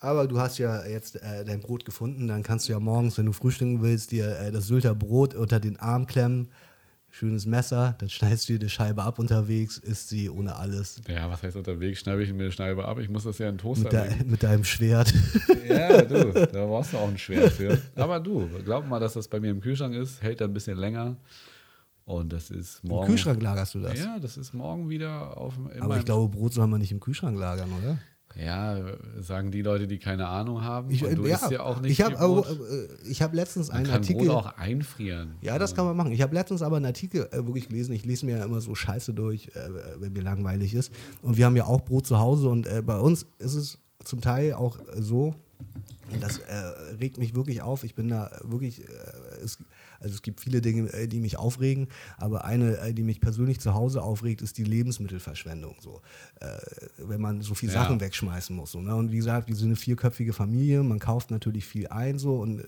Aber du hast ja jetzt äh, dein Brot gefunden, dann kannst du ja morgens, wenn du frühstücken willst, dir äh, das Sylter Brot unter den Arm klemmen, schönes Messer, dann schneidest du dir die Scheibe ab unterwegs, isst sie ohne alles. Ja, was heißt unterwegs? Schneide ich mir eine Scheibe ab? Ich muss das ja in Toaster mit, de mit deinem Schwert. Ja, du, da brauchst du auch ein Schwert für. Aber du, glaub mal, dass das bei mir im Kühlschrank ist, hält da ein bisschen länger. Und das ist morgen. Im Kühlschrank lagerst du das? Ja, das ist morgen wieder auf. Aber ich glaube, Brot soll man nicht im Kühlschrank lagern, oder? Ja, sagen die Leute, die keine Ahnung haben. Ich, du ja, ja auch nicht. Ich habe äh, hab letztens einen kann Artikel. Brot auch einfrieren. Ja, das kann man machen. Ich habe letztens aber einen Artikel äh, wirklich gelesen. Ich lese mir ja immer so Scheiße durch, äh, wenn mir langweilig ist. Und wir haben ja auch Brot zu Hause und äh, bei uns ist es zum Teil auch so. Das äh, regt mich wirklich auf. Ich bin da wirklich. Äh, es, also es gibt viele Dinge, äh, die mich aufregen, aber eine, äh, die mich persönlich zu Hause aufregt, ist die Lebensmittelverschwendung. So, äh, wenn man so viele ja. Sachen wegschmeißen muss. So, ne? Und wie gesagt, wir sind eine vierköpfige Familie, man kauft natürlich viel ein so und äh,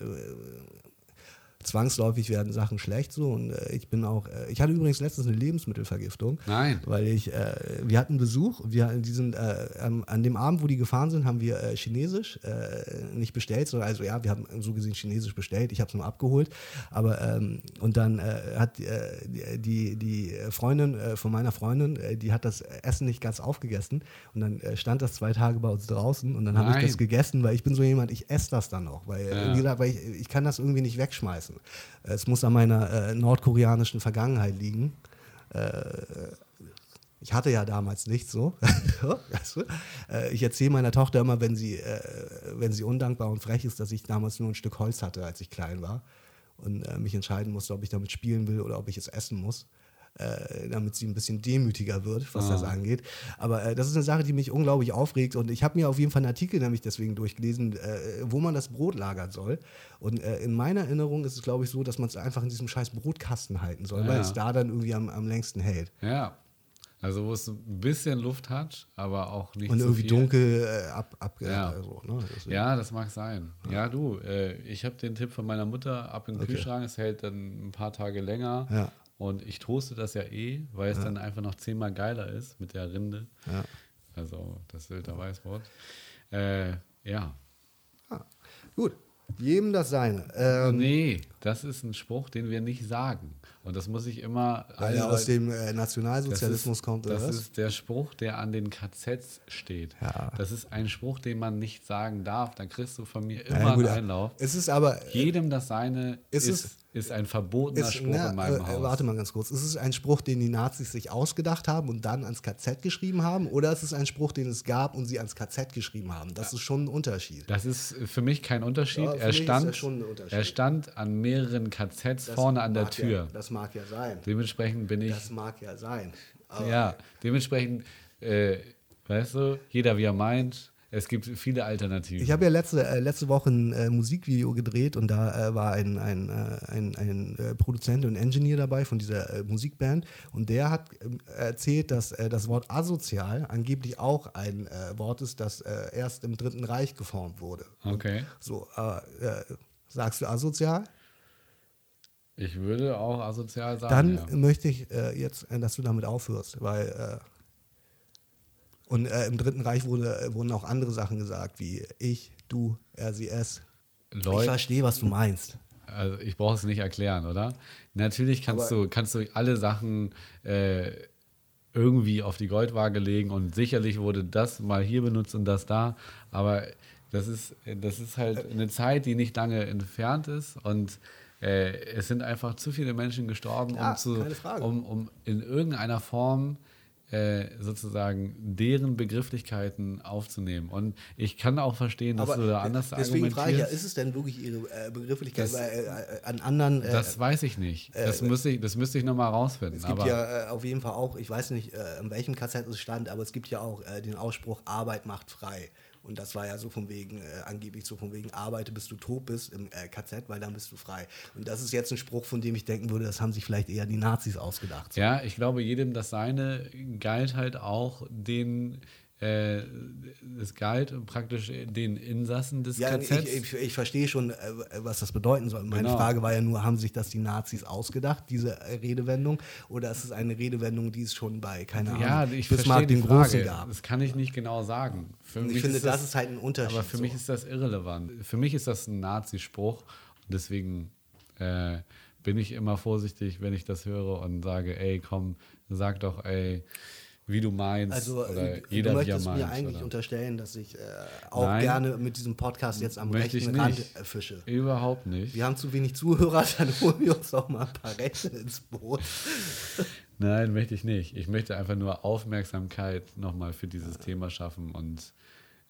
zwangsläufig werden Sachen schlecht so. Und äh, ich bin auch äh, ich hatte übrigens letztens eine Lebensmittelvergiftung. Nein. Weil ich äh, wir hatten Besuch. Wir die sind äh, an dem Abend wo die gefahren sind haben wir äh, chinesisch äh, nicht bestellt sondern also ja wir haben so gesehen chinesisch bestellt. Ich habe es nur abgeholt. Aber ähm, und dann hat die die Freundin von meiner Freundin die hat das Essen nicht ganz aufgegessen. Und dann stand das zwei Tage bei uns draußen. Und dann habe ich das gegessen weil ich bin so jemand ich esse das dann noch weil ja. gesagt weil ich, ich kann das irgendwie nicht wegschmeißen lassen. Es muss an meiner äh, nordkoreanischen Vergangenheit liegen. Äh, Ich hatte ja damals nichts so. Äh, ich erzähle meiner Tochter immer, wenn sie, äh, wenn sie undankbar und frech ist, dass ich damals nur ein Stück Holz hatte, als ich klein war und äh, mich entscheiden musste, ob ich damit spielen will oder ob ich es essen muss. Äh, damit sie ein bisschen demütiger wird, was ah. das angeht. Aber äh, das ist eine Sache, die mich unglaublich aufregt. Und ich habe mir auf jeden Fall einen Artikel nämlich deswegen durchgelesen, äh, wo man das Brot lagern soll. Und äh, in meiner Erinnerung ist es, glaube ich, so, dass man es einfach in diesem scheiß Brotkasten halten soll, ja. weil es da dann irgendwie am, am längsten hält. Ja, also wo es ein bisschen Luft hat, aber auch nicht Und so irgendwie viel. dunkel äh, ab, ab Ja. also, ne? Ja, das mag sein. Ja, du, äh, ich habe den Tipp von meiner Mutter ab in den Okay. Kühlschrank. Es hält dann ein paar Tage länger. Ja. Und ich toaste das ja eh, weil es dann einfach noch zehnmal geiler ist mit der Rinde. Ja. Also das Sylter Weißbrot. Äh, ja. Ah, gut, jedem das seine. Ähm, nee, das ist ein Spruch, den wir nicht sagen. Und das muss ich immer. Weil er aus dem äh, Nationalsozialismus ist, kommt, oder Das was? ist der Spruch, der an den KZs steht. Ja. Das ist ein Spruch, den man nicht sagen darf. Dann kriegst du von mir Ja, immer gut, einen Einlauf. Es ist aber. Jedem das seine Ist ist, ist, ein verbotener Ist, Spruch na, in meinem äh, Haus. Warte mal ganz kurz. Ist es ein Spruch, den die Nazis sich ausgedacht haben und dann ans KZ geschrieben haben? Oder ist es ein Spruch, den es gab und sie ans KZ geschrieben haben? Das ist schon ein Unterschied. Das ist für mich kein Unterschied. Ja, er, stand, das schon ein Unterschied. er stand an mehreren KZs Das vorne an der Tür. Ja, das mag ja sein. Dementsprechend bin ich. Das mag ja sein. Aber ja, dementsprechend, äh, weißt du, jeder wie er meint. Es gibt viele Alternativen. Ich habe ja letzte, äh, letzte Woche ein äh, Musikvideo gedreht und da äh, war ein, ein, äh, ein, ein äh, Produzent und Engineer dabei von dieser äh, Musikband und der hat ähm, erzählt, dass äh, das Wort asozial angeblich auch ein äh, Wort ist, das äh, erst im Dritten Reich geformt wurde. okay. So, äh, äh, sagst du asozial? Ich würde auch asozial sagen. Dann ja. möchte ich äh, jetzt, äh, dass du damit aufhörst, weil äh, und äh, im Dritten Reich wurde, äh, wurden auch andere Sachen gesagt, wie ich, du, er, sie, es. Ich Leute, verstehe, was du meinst. also ich brauche es nicht erklären, oder? Natürlich kannst Aber- du kannst du alle Sachen äh, irgendwie auf die Goldwaage legen und sicherlich wurde das mal hier benutzt und das da, aber das ist das ist halt eine Zeit, die nicht lange entfernt ist und äh, es sind einfach zu viele Menschen gestorben, Ja, um, zu, um, um in irgendeiner Form äh, sozusagen deren Begrifflichkeiten aufzunehmen. Und ich kann auch verstehen, dass du da anders deswegen frage ich ja, argumentierst. ist es denn wirklich ihre äh, Begrifflichkeit Das- äh, an anderen? Das weiß ich nicht. Das, müsste, ich, das müsste ich nochmal rausfinden. es gibt aber ja auf jeden Fall auch, ich weiß nicht, in welchem KZ es stand, aber es gibt ja auch den Ausspruch, Arbeit macht frei. Und das war ja so von wegen, äh, angeblich so von wegen, arbeite bis du tot bist im äh, KZ, weil dann bist du frei. Und das ist jetzt ein Spruch, von dem ich denken würde, das haben sich vielleicht eher die Nazis ausgedacht. ja, ich glaube, jedem das Seine galt halt auch den, äh, es galt praktisch den Insassen des Ja, ich, KZs. ich, ich verstehe schon, äh, was das bedeuten soll. Meine Genau. Frage war ja nur, haben sich das die Nazis ausgedacht, diese äh, Redewendung? Oder ist es eine Redewendung, die es schon bei, keine Ahnung, ja, ich Bismarck den Großen gab? Das kann ich nicht genau sagen. Für ich finde, ist das, ist halt ein Unterschied. Aber für so. mich ist das irrelevant. Für mich ist das ein Nazispruch und deswegen äh, bin ich immer vorsichtig, wenn ich das höre und sage, ey, komm, sag doch, ey, wie du meinst also, oder äh, jeder du möchtest meint. mir eigentlich oder? unterstellen, dass ich äh, auch Nein. gerne mit diesem Podcast jetzt am rechten Rand äh, fische. Überhaupt nicht. Wir haben zu wenig Zuhörer, dann holen wir uns auch mal ein paar Rechte ins Boot. Nein, möchte ich nicht. Ich möchte einfach nur Aufmerksamkeit nochmal für dieses Thema schaffen und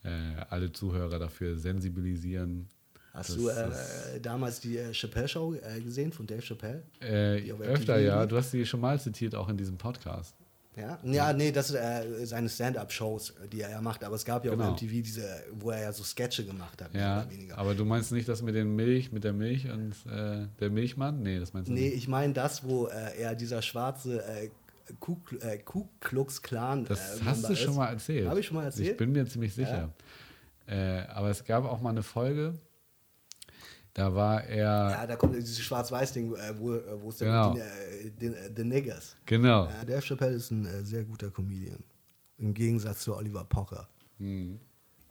äh, alle Zuhörer dafür sensibilisieren. Hast Das du äh, damals die äh, Chappelle-Show äh, gesehen von Dave Chappelle? Äh, öfter ja, du hast sie schon mal zitiert, auch in diesem Podcast. Ja, ja nee, das sind äh, seine Stand-Up-Shows, die er ja macht. Aber es gab ja Genau. auf MTV diese, wo er ja so Sketche gemacht hat, Ja, aber du meinst nicht das mit den Milch, mit der Milch und äh, der Milchmann? Nee, das meinst du Nee, nicht. ich meine das, wo äh, er dieser schwarze äh, Ku, äh, Ku Klux Klan. Das äh, hast Member du schon ist. mal erzählt. Habe ich schon mal erzählt? Ich bin mir ziemlich sicher. Äh, aber es gab auch mal eine Folge, da war er, Ja, da kommt dieses Schwarz-Weiß-Ding, äh, wo, äh, wo es dann Genau. die, äh, den, The Niggers. genau, Ja, Dave Chappelle ist ein sehr guter Comedian. Im Gegensatz zu Oliver Pocher.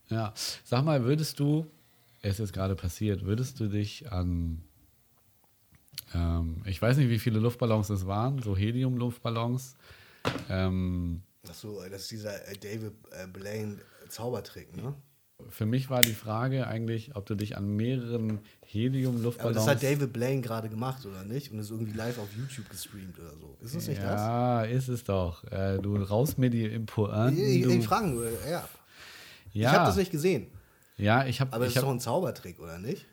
ja. Sag mal, würdest du, es ist gerade passiert, würdest du dich an, ähm, ich weiß nicht, wie viele Luftballons es waren, so Helium-Luftballons, ähm, so, äh, das ist dieser äh, David äh, Blaine Zaubertrick, ne? Für mich war die Frage eigentlich, ob du dich an mehreren Aber Helium-Luftballons. das hat David Blaine gerade gemacht, oder nicht? Und ist irgendwie live auf YouTube gestreamt oder so. Ist das nicht das? ja, ist es doch. Äh, du raus mir die Impoanten. Ich, ich, ich frage nur, ja. Ich ja, habe das nicht gesehen. Ja, ich habe. Aber ich das ist doch ein Zaubertrick, oder nicht?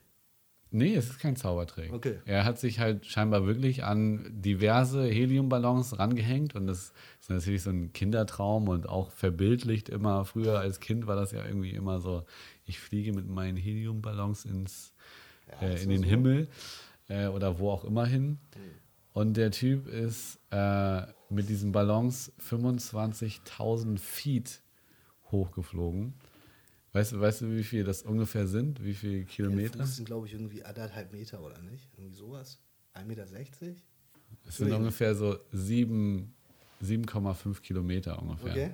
Nee, es ist kein Zaubertrick. Okay. Er hat sich halt scheinbar wirklich an diverse Heliumballons rangehängt und das ist natürlich so ein Kindertraum und auch verbildlicht immer. Früher als Kind war das ja irgendwie immer so, ich fliege mit meinen Heliumballons ins, Ja, äh, in den so. Himmel äh, oder wo auch immer hin. Und der Typ ist äh, mit diesen Ballons 25.000 Feet hochgeflogen. Weißt du, weißt du, wie viel das ungefähr sind? Wie viele Kilometer? Das sind, glaube ich, irgendwie anderthalb Meter, oder nicht? Irgendwie sowas? 1,60 Meter? Es sind ungefähr so sieben- 7,5 Kilometer ungefähr. Okay.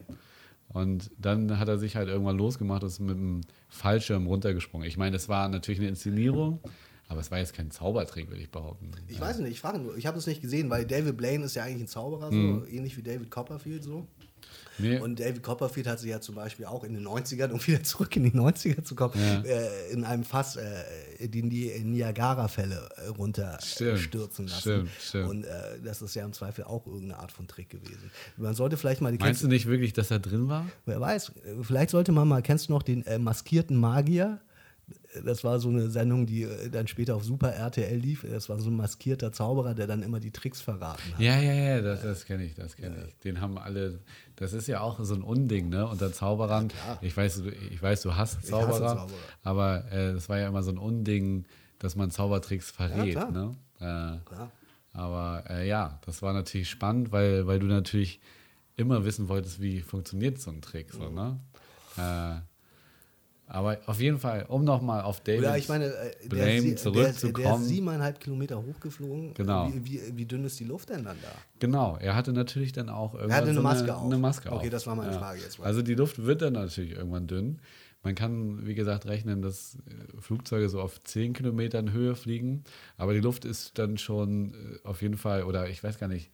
Und dann hat er sich halt irgendwann losgemacht und ist mit dem Fallschirm runtergesprungen. Ich meine, das war natürlich eine Inszenierung, aber es war jetzt kein Zaubertrick, würde ich behaupten. Ich weiß nicht, ich frage nur. Ich habe es nicht gesehen, weil David Blaine ist ja eigentlich ein Zauberer, Mhm. so ähnlich wie David Copperfield so. Nee, Und David Copperfield hat sich ja zum Beispiel auch in den 90ern, um wieder zurück in die 90er zu kommen, Ja. äh, in einem Fass äh, die, die Niagara-Fälle äh, runterstürzen lassen. stimmt, stimmt. Und äh, das ist ja im Zweifel auch irgendeine Art von Trick gewesen. Man sollte vielleicht mal die meinst du nicht wirklich, dass er drin war? Wer weiß, vielleicht sollte man mal, kennst du noch den äh, maskierten Magier? Das war so eine Sendung, die äh, dann später auf Super RTL lief. Das war so ein maskierter Zauberer, der dann immer die Tricks verraten hat. Ja, ja, ja, das, das kenne ich, das kenne ich. Den haben alle, das ist ja auch so ein Unding, ne? Unter Zauberern. klar. ich, weiß, du, ich weiß, du hast Zauberer, Zauberer. aber äh, das war ja immer so ein Unding, dass man Zaubertricks verrät, klar. ne? Äh, Klar. Aber äh, ja, das war natürlich spannend, weil, weil du natürlich immer wissen wolltest, wie funktioniert so ein Trick. So, ne? äh, aber auf jeden Fall, um nochmal auf David Oder ich meine, äh, der, Blame ist, sie- der, der ist zurückzukommen. siebeneinhalb Kilometer hochgeflogen. Genau. Wie, wie, wie dünn ist die Luft denn dann da? Genau, er hatte natürlich dann auch irgendwann hatte eine so Maske auf. Eine Maske Okay, auf. das war meine Frage jetzt mal. Also die Luft wird dann natürlich irgendwann dünn. Man kann, wie gesagt, rechnen, dass äh, Flugzeuge so auf 10 Kilometern Höhe fliegen, aber die Luft ist dann schon äh, auf jeden Fall, oder ich weiß gar nicht,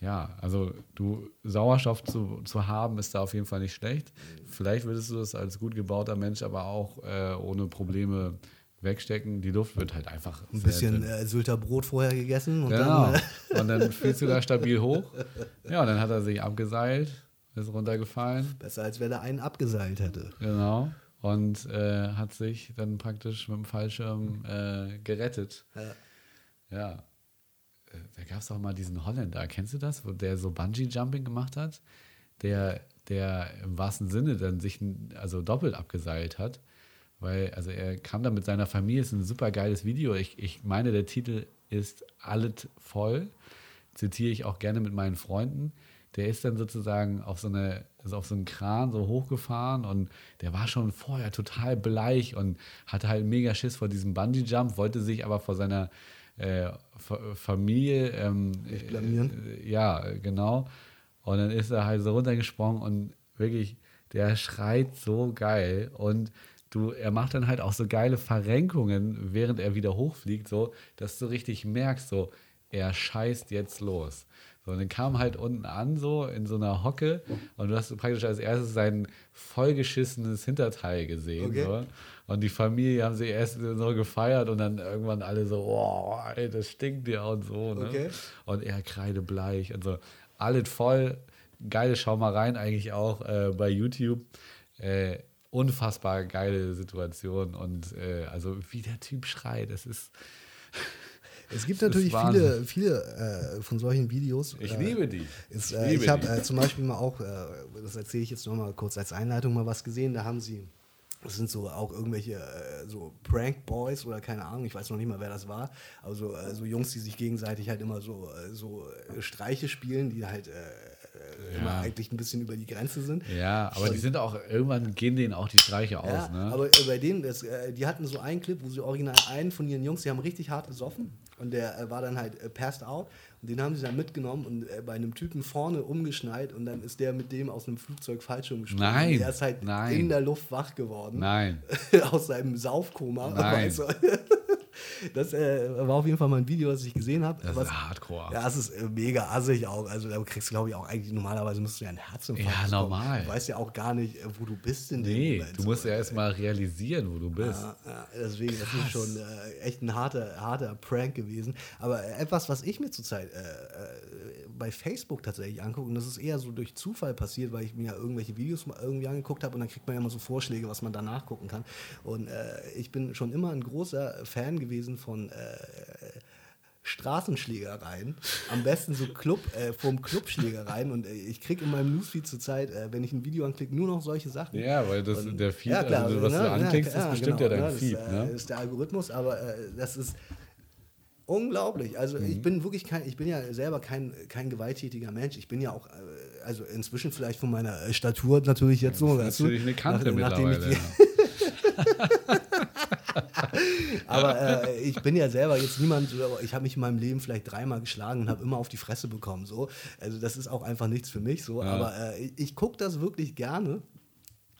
ja, also du Sauerstoff zu, zu haben, ist da auf jeden Fall nicht schlecht. Vielleicht würdest du das als gut gebauter Mensch aber auch äh, ohne Probleme wegstecken. Die Luft wird halt einfach Ein bisschen äh, Sylter Brot vorher gegessen und Genau. dann. Äh, Und dann fliegst du da stabil hoch. Ja, und dann hat er sich abgeseilt, ist runtergefallen. besser als wenn er einen abgeseilt hätte. Genau. Und äh, hat sich dann praktisch mit dem Fallschirm äh, gerettet. Ja. Ja. Äh, Da gab es auch mal diesen Holländer, kennst du das, wo der so Bungee-Jumping gemacht hat? Der, der im wahrsten Sinne dann sich also doppelt abgeseilt hat. Weil, also er kam da mit seiner Familie, ist ein super geiles Video. Ich, ich meine, der Titel ist Alles voll. Zitiere ich auch gerne mit meinen Freunden. Der ist dann sozusagen auf so eine, also auf so einen Kran so hochgefahren und der war schon vorher total bleich und hatte halt mega Schiss vor diesem Bungee-Jump, wollte sich aber vor seiner äh, Fa- Familie ähm, blamieren. äh, ja, genau. Und dann ist er halt so runtergesprungen und wirklich, der schreit so geil. Und du, er macht dann halt auch so geile Verrenkungen, während er wieder hochfliegt, so, dass du richtig merkst, so, er scheißt jetzt los. So, und dann kam halt unten an, so in so einer Hocke, und du hast praktisch als erstes sein vollgeschissenes Hinterteil gesehen. Okay. So. Und die Familie haben sich erst so gefeiert und dann irgendwann alle so, oh, ey, das stinkt ja und so. Ne? Okay. Und er kreidebleich und so. Alles voll. Geile Schaumereien eigentlich auch äh, bei YouTube. Äh, unfassbar geile Situation und äh, also wie der Typ schreit, das ist. Es gibt Das natürlich viele, viele äh, von solchen Videos. Ich äh, liebe die. Ist, Ich äh, ich habe äh, zum Beispiel mal auch, äh, das erzähle ich jetzt nochmal kurz als Einleitung, mal was gesehen. Da haben sie, das sind so auch irgendwelche äh, so Prank Boys oder keine Ahnung, ich weiß noch nicht mal, wer das war. Also äh, so Jungs, die sich gegenseitig halt immer so, äh, so äh, Streiche spielen, die halt äh, äh, immer Ja. eigentlich ein bisschen über die Grenze sind. Ja, aber die Und- sind auch, irgendwann gehen denen auch die Streiche aus, Ja, ne? aber bei denen, das, die hatten so einen Clip, wo sie original einen von ihren Jungs, die haben richtig hart gesoffen und der war dann halt passed out und den haben sie dann mitgenommen und äh, bei einem Typen vorne umgeschnallt und dann ist der mit dem aus einem Flugzeug Fallschirm gesprungen. Nein, Und Der ist halt nein. in der Luft wach geworden. Nein. aus seinem Saufkoma. Nein. weißt du? Das äh, war auf jeden Fall mal ein Video, das ich gesehen habe. Das ist hardcore. Ja, das ist äh, mega assig auch. Also da kriegst du, glaube ich, auch eigentlich normalerweise müsstest du ja ein Herzinfarkt Ja, normal. Du weißt ja auch gar nicht, äh, wo du bist in dem Nee, Moment. du musst ja erst mal realisieren, wo du bist. Ja, ja, deswegen, das ist schon äh, echt ein harter, harter Prank gewesen. Aber äh, etwas, was ich mir zurzeit äh, bei Facebook tatsächlich angucke, und das ist eher so durch Zufall passiert, weil ich mir ja irgendwelche Videos mal irgendwie angeguckt habe und dann kriegt man ja immer so Vorschläge, was man da nachgucken kann. Und ich bin schon immer ein großer Fan gewesen von äh, Straßenschlägereien. Am besten so Club, äh, vom Clubschlägereien. Und äh, ich kriege in meinem Newsfeed zurzeit, äh, wenn ich ein Video anklicke, nur noch solche Sachen. Ja, weil das Und- der Feed, ja, klar, also, was ne, du anklickst, ja, das bestimmt ja genau, dein das, Feed. äh, Ne? ist der Algorithmus, aber äh, das ist unglaublich. Also Mhm. ich bin wirklich kein, ich bin ja selber kein, kein gewalttätiger Mensch. Ich bin ja auch, äh, also inzwischen vielleicht von meiner äh, Statur natürlich jetzt so. Das ist natürlich eine Kante nach- nachdem ich mittlerweile. Aber äh, ich bin ja selber jetzt niemand, ich habe mich in meinem Leben vielleicht dreimal geschlagen und habe immer auf die Fresse bekommen. So. Also das ist auch einfach nichts für mich. So. Ja. Aber äh, ich, ich gucke das wirklich gerne.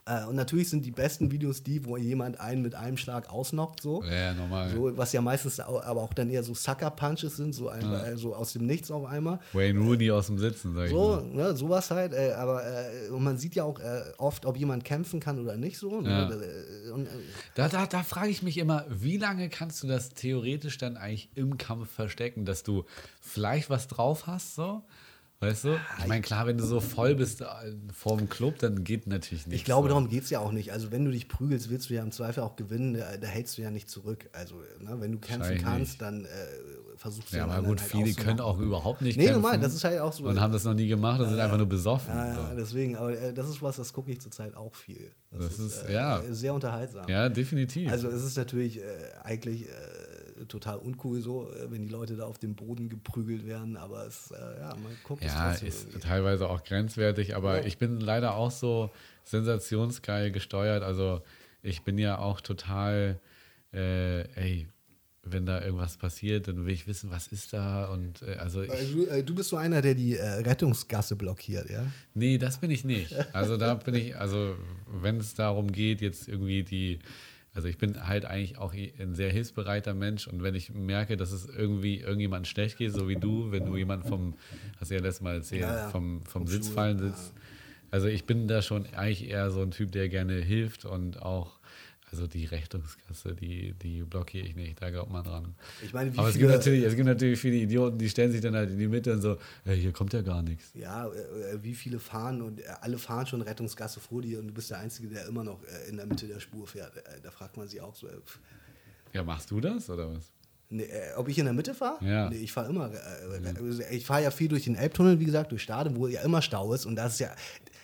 Äh, und natürlich sind die besten Videos die, wo jemand einen mit einem Schlag ausnockt. So. Ja, normal. So, was ja meistens au- aber auch dann eher so Sucker-Punches sind, so, ein, Ja. äh, so aus dem Nichts auf einmal. Wayne Rooney aus dem Sitzen, sag ich So, mal. ne, sowas halt, äh, aber äh, und man sieht ja auch äh, oft, ob jemand kämpfen kann oder nicht so. Ne? Ja. Und, äh, Da, da, da frage ich mich immer, wie lange kannst du das theoretisch dann eigentlich im Kampf verstecken, dass du vielleicht was drauf hast, so? Weißt du? Ich meine, klar, wenn du so voll bist äh, vorm Club, dann geht natürlich nichts. Ich glaube, so. darum geht es ja auch nicht. Also, wenn du dich prügelst, willst du ja im Zweifel auch gewinnen. Da, da hältst du ja nicht zurück. Also, ne, wenn du kämpfen kannst, nicht. dann äh, versuchst du Ja, den aber gut, halt viele können auch überhaupt nicht Nee, kämpfen. normal, das ist halt auch so. Und haben das noch nie gemacht und sind einfach nur besoffen. ja, ja, so. deswegen, aber äh, das ist was, das gucke ich zurzeit auch viel. Das ist, äh, ja. sehr unterhaltsam. Ja, definitiv. Also es ist natürlich äh, eigentlich äh, total uncool so, äh, wenn die Leute da auf dem Boden geprügelt werden, aber es, äh, ja, man guckt es ja, trotzdem ist irgendwie. teilweise auch grenzwertig, aber Ja. ich bin leider auch so sensationsgeil gesteuert. Also ich bin ja auch total, äh, ey, wenn da irgendwas passiert, dann will ich wissen, was ist da und äh, also ich, Also, äh, du bist so einer, der die äh, Rettungsgasse blockiert, ja? Nee, das bin ich nicht. Also da bin ich, also wenn es darum geht, jetzt irgendwie die, also ich bin halt eigentlich auch ein sehr hilfsbereiter Mensch und wenn ich merke, dass es irgendwie irgendjemand schlecht geht, so wie du, wenn du jemanden vom, hast du ja letztes Mal erzählt, Ja, ja. vom, vom Vom Sitz fallen sitzt. Also ich bin da schon eigentlich eher so ein Typ, der gerne hilft und auch, also die Rettungskasse, die, die blockiere ich nicht, da glaubt man dran. Ich meine, wie Aber es gibt, natürlich, es gibt natürlich viele Idioten, die stellen sich dann halt in die Mitte und so, ja, hier kommt ja gar nichts. ja, äh, äh, wie viele fahren und äh, alle fahren schon Rettungsgasse vor dir und du bist der Einzige, der immer noch äh, in der Mitte der Spur fährt. Äh, da fragt man sich auch so, äh, Ja, machst du das oder was? nee, äh, ob ich in der Mitte fahre? Ja. Nee, ich fahre immer. Äh, äh, ich fahre ja viel durch den Elbtunnel, wie gesagt, durch Stade, wo ja immer Stau ist und das ist ja.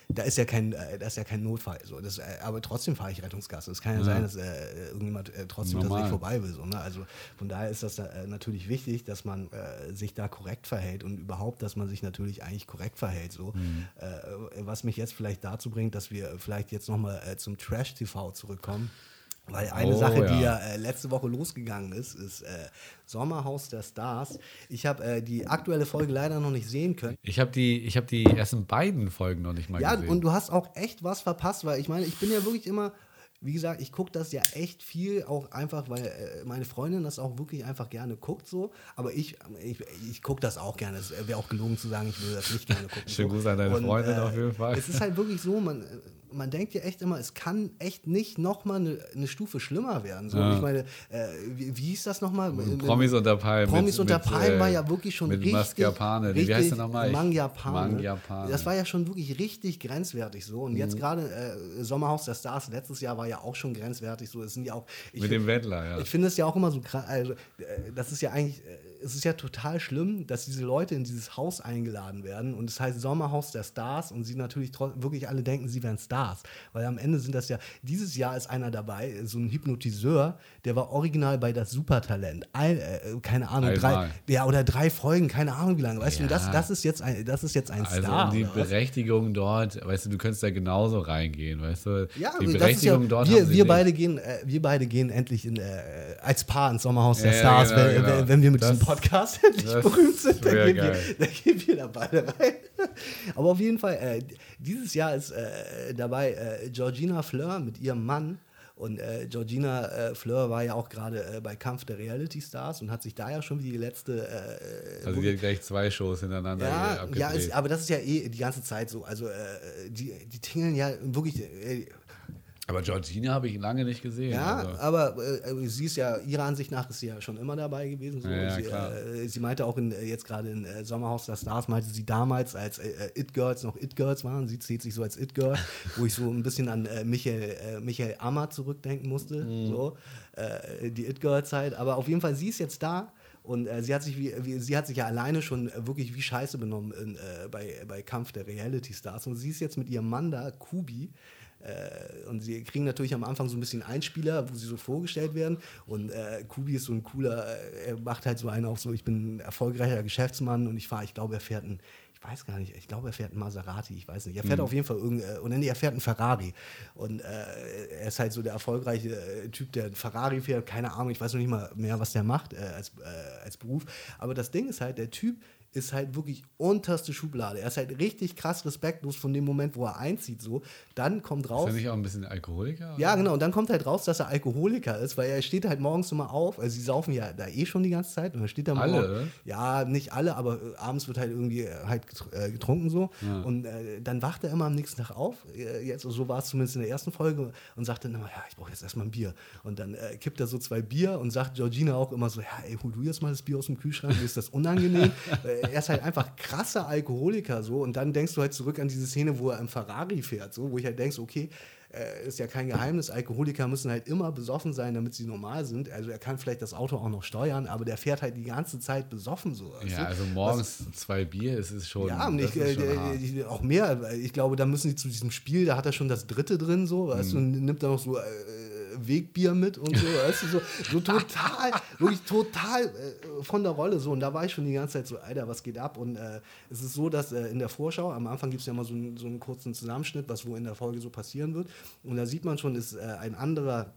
Da ist ja kein, äh, das ist ja kein Notfall. So. Das, äh, aber trotzdem fahre ich Rettungsgasse. Es kann ja, Ja. sein, dass äh, irgendjemand äh, trotzdem Normal. tatsächlich vorbei will. So, ne? Also von daher ist das äh, natürlich wichtig, dass man äh, sich da korrekt verhält und überhaupt, dass man sich natürlich eigentlich korrekt verhält. So. Mhm. Was mich jetzt vielleicht dazu bringt, dass wir vielleicht jetzt nochmal äh, zum Trash-TV zurückkommen. Weil eine Oh, Sache, die ja. ja äh, letzte Woche losgegangen ist, ist äh, Sommerhaus der Stars. Ich habe äh, die aktuelle Folge leider noch nicht sehen können. Ich habe die, ich hab die ersten beiden Folgen noch nicht mal Ja, gesehen. und du hast auch echt was verpasst, weil ich meine, ich bin ja wirklich immer, wie gesagt, ich gucke das ja echt viel, auch einfach, weil äh, meine Freundin das auch wirklich einfach gerne guckt so. Aber ich, ich, ich gucke das auch gerne. Es wäre auch gelogen zu sagen, ich würde das nicht gerne gucken. Schönen so. Gruß an deine Freundin auf jeden Fall. Es ist halt wirklich so, man, man denkt ja echt immer, es kann echt nicht nochmal eine, eine Stufe schlimmer werden. So. Ja. Ich meine, äh, wie, wie hieß das nochmal? Promis unter Palmen. Promis mit- unter Palmen äh, war ja wirklich schon mit richtig. Mascarpane. Wie richtig heißt der nochmal? Mangiapane. Mangiapane. Das war ja schon wirklich richtig grenzwertig so. Und Mhm. jetzt gerade äh, Sommerhaus der Stars letztes Jahr war ja auch schon grenzwertig so. Es sind ja auch. Ich Mit find- dem Wendler, ja. Ich finde es ja auch immer so krass. Also, äh, das ist ja eigentlich. Äh, Es ist ja total schlimm, dass diese Leute in dieses Haus eingeladen werden und es heißt Sommerhaus der Stars und sie natürlich wirklich alle denken, sie wären Stars. Weil am Ende sind das ja, dieses Jahr ist einer dabei, so ein Hypnotiseur, der war original bei das Supertalent. Ein, äh, keine Ahnung, drei, ja, oder drei Folgen, keine Ahnung wie lange. Weißt du, Ja. das, das ist jetzt ein, das ist jetzt ein Also Star. die oder was? Berechtigung dort, weißt du, du könntest da genauso reingehen, weißt du? Ja, die Berechtigung ja, dort wir, wir beide gehen, äh, wir beide gehen endlich in, äh, als Paar ins Sommerhaus der Ja, Stars, genau, wenn, genau. wenn wir mit Das- diesem Podcast endlich das berühmt sind, dann gehen, wir, dann gehen wir da beide rein. Aber auf jeden Fall, äh, dieses Jahr ist äh, dabei äh, Georgina Fleur mit ihrem Mann Und äh, Georgina äh, Fleur war ja auch gerade äh, bei Kampf der Reality Stars und hat sich da ja schon wie die letzte. Äh, also die hat gleich zwei Shows hintereinander ja, ja ist, aber das ist ja eh die ganze Zeit so. Also äh, die, die tingeln ja wirklich. Äh, aber Georgina habe ich lange nicht gesehen. Ja, also. aber äh, sie ist ja, ihrer Ansicht nach ist sie ja schon immer dabei gewesen. So. Ja, sie, äh, sie, meinte auch in, äh, jetzt gerade in äh, Sommerhaus der Stars, meinte sie damals, als äh, äh, It-Girls noch It-Girls waren, sie zählt sich so als It-Girl, wo ich so ein bisschen an Michael, Michael Ammer zurückdenken musste, mhm. so, die It-Girl-Zeit. Aber auf jeden Fall, sie ist jetzt da. Und äh, sie, hat sich wie, wie, sie hat sich ja alleine schon wirklich wie Scheiße benommen in, äh, bei, bei Kampf der Reality Stars. Und sie ist jetzt mit ihrem Mann da, Kubi, äh, und sie kriegen natürlich am Anfang so ein bisschen Einspieler, wo sie so vorgestellt werden. Und äh, Kubi ist so ein cooler, äh, er macht halt so einen auch so, ich bin ein erfolgreicher Geschäftsmann und ich fahre, ich glaube, er fährt ein, ich weiß gar nicht, ich glaube, er fährt ein Maserati, ich weiß nicht. Er fährt mhm. auf jeden Fall irgendein, und nee, er fährt ein Ferrari. Und äh, er ist halt so der erfolgreiche äh, Typ, der ein Ferrari fährt, keine Ahnung, ich weiß noch nicht mal mehr, was der macht äh, als, als Beruf. Aber das Ding ist halt, der Typ ist halt wirklich unterste Schublade. Er ist halt richtig krass respektlos von dem Moment, wo er einzieht. So. Dann kommt raus. Ist er nicht auch ein bisschen Alkoholiker? Oder? Ja, genau. Und dann kommt halt raus, dass er Alkoholiker ist, weil er steht halt morgens immer auf. Also, sie saufen ja da eh schon die ganze Zeit. Und dann steht er Alle? Morgen, ja, nicht alle, aber äh, abends wird halt irgendwie äh, halt äh, getrunken so. Ja. Und äh, dann wacht er immer am nächsten Tag auf. Jetzt, so war es zumindest in der ersten Folge. Und sagt dann immer, ja, ich brauche jetzt erstmal ein Bier. Und dann äh, kippt er so zwei Bier und sagt Georgina auch immer so, ja, ey, hol du jetzt mal das Bier aus dem Kühlschrank. Mir ist das unangenehm. er ist halt einfach krasser Alkoholiker so und dann denkst du halt zurück an diese Szene, wo er im Ferrari fährt, so, wo ich halt denkst, okay, äh, ist ja kein Geheimnis, Alkoholiker müssen halt immer besoffen sein, damit sie normal sind. Also er kann vielleicht das Auto auch noch steuern, aber der fährt halt die ganze Zeit besoffen so. Ja, du? also morgens Was, zwei Bier, es ist schon. Ja, nicht, äh, der, auch mehr. Ich glaube, da müssen sie zu diesem Spiel, da hat er schon das dritte drin so, weißt mhm. du, nimmt er noch so. Äh, Wegbier mit und so, weißt du, so, so total, wirklich total äh, von der Rolle so. Und da war ich schon die ganze Zeit so, Alter, was geht ab? Und äh, es ist so, dass äh, in der Vorschau, am Anfang gibt es ja mal so, so einen kurzen Zusammenschnitt, was wo in der Folge so passieren wird. Und da sieht man schon, ist äh, ein anderer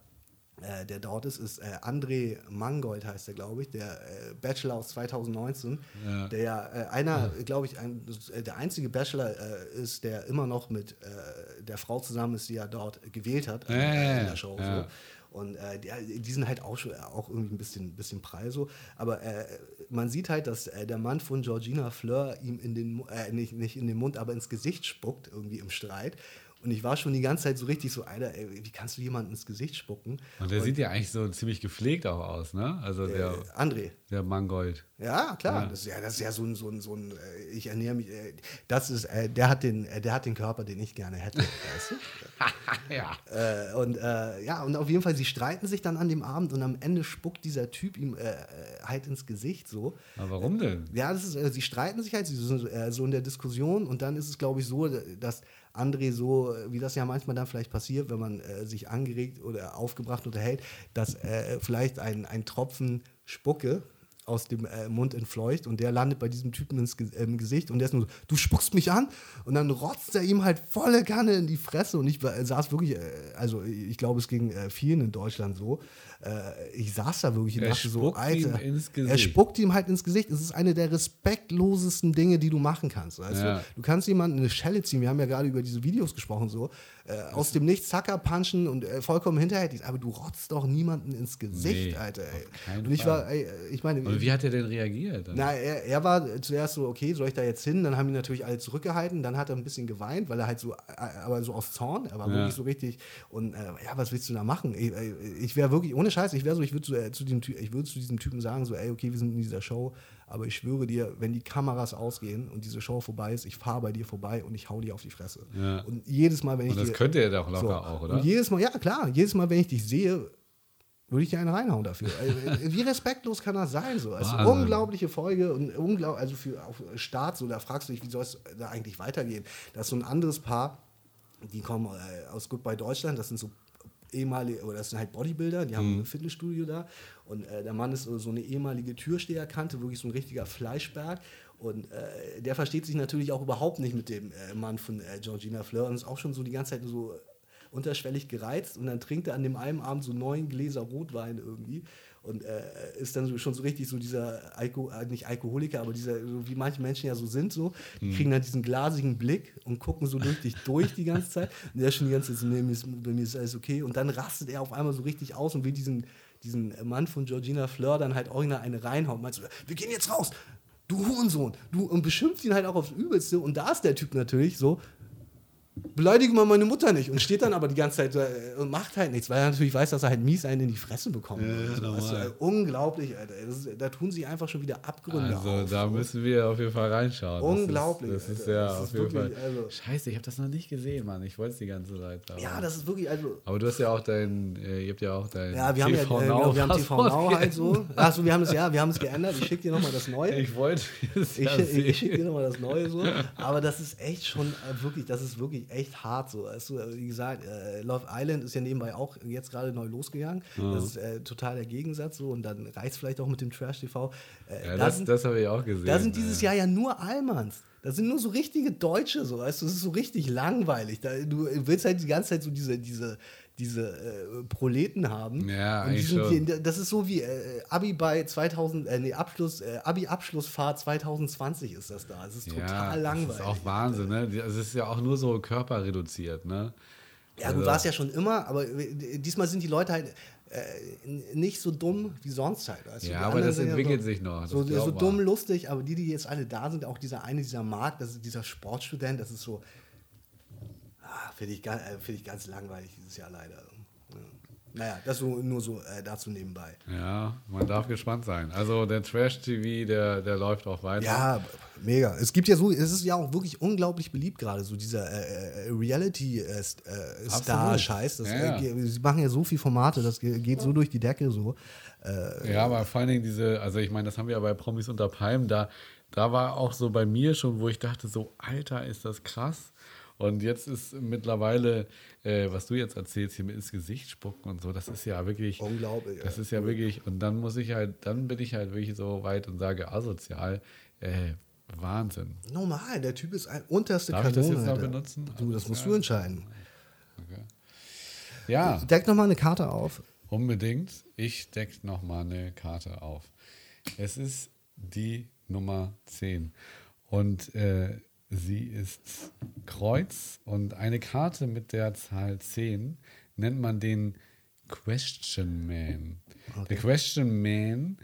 äh, der dort ist, ist äh, André Mangold, heißt der, glaube ich, der äh, Bachelor aus 2019, ja. der ja äh, einer, ja. glaube ich, ein, äh, der einzige Bachelor ist, der immer noch mit der Frau zusammen ist, die er dort gewählt hat ja, in der Show. So. Und die, die, sind halt auch, schon, auch irgendwie ein bisschen, bisschen prall so. Aber man sieht halt, dass der Mann von Georgina Fleur ihm in den, nicht, nicht in den Mund, aber ins Gesicht spuckt, irgendwie im Streit. Und ich war schon die ganze Zeit so richtig so, Alter, ey, wie kannst du jemandem ins Gesicht spucken? Und der und, sieht ja eigentlich so ziemlich gepflegt auch aus, ne? Also der. Äh, André. Der Mangold. Ja, klar. Ja. Das, ist ja, das ist ja so ein, so ein, so ein äh, ich ernähre mich, äh, das ist, äh, der, hat den, der hat den Körper, den ich gerne hätte, weißt du? ja. Äh, und äh, ja, und auf jeden Fall, sie streiten sich dann an dem Abend und am Ende spuckt dieser Typ ihm äh, halt ins Gesicht so. Aber warum denn? Ja, das ist, sie streiten sich halt, sie sind so in der Diskussion und dann ist es, glaube ich, so, dass André so, wie das ja manchmal dann vielleicht passiert, wenn man sich angeregt oder aufgebracht unterhält, dass vielleicht ein, ein Tropfen Spucke aus dem äh, Mund entfleucht und der landet bei diesem Typen ins Ge im Gesicht und der ist nur so, du spuckst mich an? Und dann rotzt er ihm halt volle Kanne in die Fresse und ich äh, saß wirklich, äh, also ich glaube, es ging äh, vielen in Deutschland so, äh, ich saß da wirklich und er dachte so, Alter, er spuckt ihm halt ins Gesicht. Es ist eine der respektlosesten Dinge, die du machen kannst. Weißt ja. du? du kannst jemanden eine Schelle ziehen, wir haben ja gerade über diese Videos gesprochen, so, äh, aus dem Nichts Zacker punchen und äh, vollkommen hinterhältig, aber du rotzt doch niemanden ins Gesicht, nee, Alter. Ey. Und ich war, ey, ich meine. Und wie hat er denn reagiert? Na, er, er, war zuerst so, okay, soll ich da jetzt hin? Dann haben ihn natürlich alle zurückgehalten, dann hat er ein bisschen geweint, weil er halt so, äh, aber so aus Zorn, er war ja. wirklich so richtig. Und äh, ja, was willst du da machen? Ich, ich wäre wirklich, ohne Scheiß, ich wäre so, ich würde zu, äh, zu, dem, ich würd zu diesem Typen sagen, so, ey, okay, wir sind in dieser Show, aber ich schwöre dir, wenn die Kameras ausgehen und diese Show vorbei ist, ich fahre bei dir vorbei und ich hau dir auf die Fresse. Ja. Und jedes Mal, wenn ich. Und das dir, könnte er doch locker so, auch, oder? Und jedes Mal, ja klar, jedes Mal, wenn ich dich sehe, würde ich dir einen reinhauen dafür. Also, wie respektlos kann das sein? So? Also, unglaubliche Folge und unglaublich, also für auf Start, so, da fragst du dich, wie soll es da eigentlich weitergehen? Da ist so ein anderes Paar, die kommen äh, aus Goodbye Deutschland, das sind so ehemalige, oder das sind halt Bodybuilder, die haben mhm. ein Fitnessstudio da. Und äh, der Mann ist so eine ehemalige Türsteherkante, wirklich so ein richtiger Fleischberg. Und äh, der versteht sich natürlich auch überhaupt nicht mit dem äh, Mann von äh, Georgina Fleur und ist auch schon so die ganze Zeit so unterschwellig gereizt und dann trinkt er an dem einen Abend so neun Gläser Rotwein irgendwie und äh, ist dann so, schon so richtig so dieser, Alko, äh, nicht Alkoholiker, aber dieser, so wie manche Menschen ja so sind, so, die kriegen dann diesen glasigen Blick und gucken so durch dich durch die ganze Zeit. Und der ist schon die ganze Zeit so, nee, mir ist, bei mir ist alles okay. Und dann rastet er auf einmal so richtig aus und will diesen, diesen Mann von Georgina Fleur dann halt original eine reinhauen. Meinst du, wir gehen jetzt raus, du Hurensohn, du, und beschimpft ihn halt auch aufs Übelste. Und da ist der Typ natürlich so, beleidige mal meine Mutter nicht und steht dann aber die ganze Zeit äh, und macht halt nichts, weil er natürlich weiß, dass er halt mies einen in die Fresse bekommt. Ja, so. also, unglaublich, Alter. Das ist, da tun sich einfach schon wieder Abgründe Also auf. da müssen wir auf jeden Fall reinschauen. Das Unglaublich, ist, das ist ja Das auf ist jeden Fall. wirklich, also- Scheiße, ich habe das noch nicht gesehen, Mann. Ich wollte es die ganze Zeit. Aber, ja, das ist wirklich, also. aber du hast ja auch dein, äh, ihr habt ja auch dein Ja, wir haben ja TV äh, Now wir haben TV Now halt so. Achso, wir haben es ja, wir haben es geändert. Ich schicke dir nochmal das Neue. Ich wollte es Ich, ja ich, sehen. schicke dir nochmal das Neue so. Aber das ist echt schon äh, wirklich, das ist wirklich echt hart so. Also, wie gesagt, äh, Love Island ist ja nebenbei auch jetzt gerade neu losgegangen. Das ist äh, total der Gegensatz so. Und dann reicht es vielleicht auch mit dem Trash TV. Äh, Ja, da das, das habe ich auch gesehen. da sind dieses ja. Jahr ja nur Allmanns. Das sind nur so richtige Deutsche, so. Weißt du, das ist so richtig langweilig. Da, du willst halt die ganze Zeit so diese, diese, diese äh, Proleten haben. Ja, Und die sind die- das ist so wie äh, Abi bei 2000, äh, nee, Abschluss, äh, Abi-Abschlussfahrt 2020 ist das da. Es ist total ja, langweilig. Das ist auch Wahnsinn, ne? Also es ist ja auch nur so körperreduziert, ne? ja, gut, war es ja schon immer, aber äh, diesmal sind die Leute halt äh, nicht so dumm wie sonst halt. Du? Ja, aber das entwickelt so, sich noch, So, so dumm, lustig, aber die, die jetzt alle da sind, auch dieser eine, dieser Marc, das ist dieser Sportstudent, das ist so, finde ich, äh, find ich ganz langweilig dieses Jahr leider. Ja. Naja, das so, nur so äh, dazu nebenbei. Ja, man darf gespannt sein. Also der Trash-TV, der, der läuft auch weiter. Ja, mega. Es gibt ja so, es ist ja auch wirklich unglaublich beliebt gerade, so dieser äh, äh, Reality-Star-Scheiß. Ja, ja. äh, sie machen ja so viele Formate, das ge- geht so durch die Decke so. Äh, Ja, aber vor allen Dingen diese, also ich meine, das haben wir ja bei Promis unter Palmen, da, da war auch so bei mir schon, wo ich dachte, so, Alter, ist das krass. Und jetzt ist mittlerweile, äh, was du jetzt erzählst, hier mit ins Gesicht spucken und so, das ist ja wirklich. Unglaublich, Das ist ja wirklich, und dann muss ich halt, dann bin ich halt wirklich so weit und sage asozial, äh, Wahnsinn. normal, der Typ ist ein unterste Darf ich das Kanone. jetzt noch benutzen? Du, das musst Ja. du entscheiden. Ja, Deck noch mal eine Karte auf. unbedingt. Ich decke nochmal eine Karte auf. Es ist die Nummer 10. Und äh, sie ist Kreuz und eine Karte mit der Zahl 10 nennt man den Question Man. Der Question Man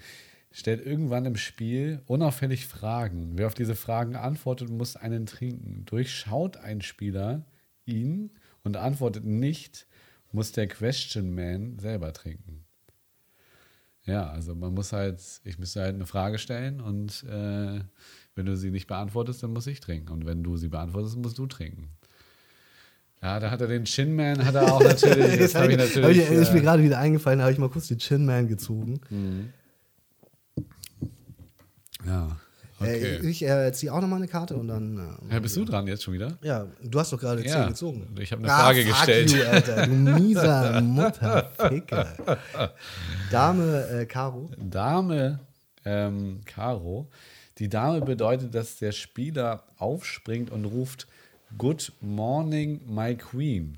stellt irgendwann im Spiel unauffällig Fragen. Wer auf diese Fragen antwortet, muss einen trinken. Durchschaut ein Spieler ihn und antwortet nicht, muss der Question Man selber trinken. Ja, also man muss halt, ich müsste halt eine Frage stellen und äh, wenn du sie nicht beantwortest, dann muss ich trinken. Und wenn du sie beantwortest, musst du trinken. Ja, da hat er den Chin Man, hat er auch natürlich. Das Jetzt habe ich natürlich. hab ich, ist mir äh, gerade wieder eingefallen, da habe ich mal kurz den Chin Man gezogen. ja, okay. Äh, ich äh, ziehe auch noch mal eine Karte und dann. Äh, ja, bist du dran jetzt schon wieder? Ja, du hast doch gerade 10 Ja, gezogen. ich habe eine Frage fuck gestellt. You, Alter, du mieser Mutterficker. Dame äh, Caro. Dame ähm, Karo. Die Dame bedeutet, dass der Spieler aufspringt und ruft Good morning, my queen.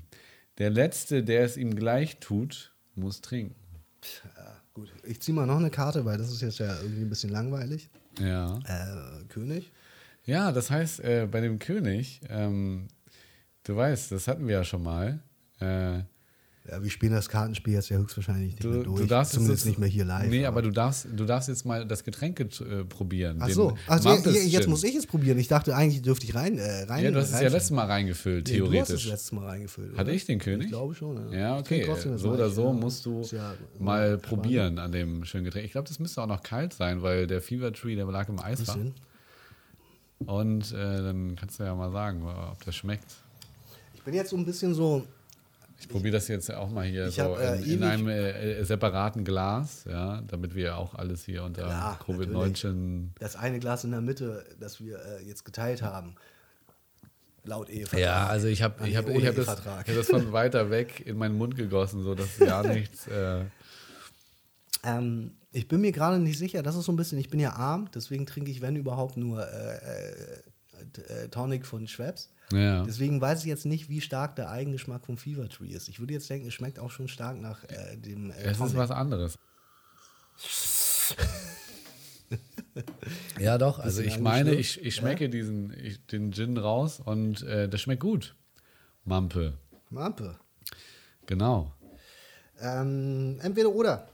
Der Letzte, der es ihm gleich tut, muss trinken. Ja, gut, ich ziehe mal noch eine Karte, weil das ist jetzt ja irgendwie ein bisschen langweilig. Ja. Äh, König. Ja, das heißt, äh, bei dem König, ähm, du weißt, das hatten wir ja schon mal. Äh, Ja, wir spielen das Kartenspiel jetzt ja höchstwahrscheinlich nicht du, mehr durch. du darfst Zumindest jetzt, nicht mehr hier live. Nee, aber du darfst, du darfst jetzt mal das Getränk äh, probieren. Ach so, Ach, so, Mampus jetzt Gin. muss ich es probieren. Ich dachte eigentlich dürfte ich rein. Äh, rein Ja, du hast es ja letztes Mal reingefüllt, Nee, Du hast theoretisch. es letztes Mal reingefüllt. Hatte oder? ich den König? Ich glaube schon. Ja, Ja, okay. So oder so musst du ja mal spannend. probieren an dem schönen Getränk. Ich glaube, das müsste auch noch kalt sein, weil der Fever Tree, der lag im. Bisschen. Und äh, dann kannst du ja mal sagen, ob das schmeckt. Ich bin jetzt so ein bisschen so. Ich probiere das jetzt auch mal hier so hab, äh, in, in einem äh, separaten Glas, ja, damit wir auch alles hier unter Klar, Covid-19. Das eine Glas in der Mitte, das wir äh, jetzt geteilt haben. Laut Ehevertrag. Ja, also ich habe ich hab, ich hab das, ich hab das von weiter weg in meinen Mund gegossen, so dass gar nichts. Äh, Ähm, ich bin mir gerade nicht sicher, das ist so ein bisschen, ich bin ja arm, deswegen trinke ich, wenn überhaupt, nur äh, Tonic von Schweppes. Ja. Deswegen weiß ich jetzt nicht, wie stark der Eigengeschmack vom Fever Tree ist. Ich würde jetzt denken, es schmeckt auch schon stark nach äh, dem äh, Es ist Tonic. was anderes. ja, doch. Also ich meine, ich, ich schmecke diesen, ich, den Gin raus und äh, das schmeckt gut. Mampe. Mampe. Genau. Ähm, entweder oder.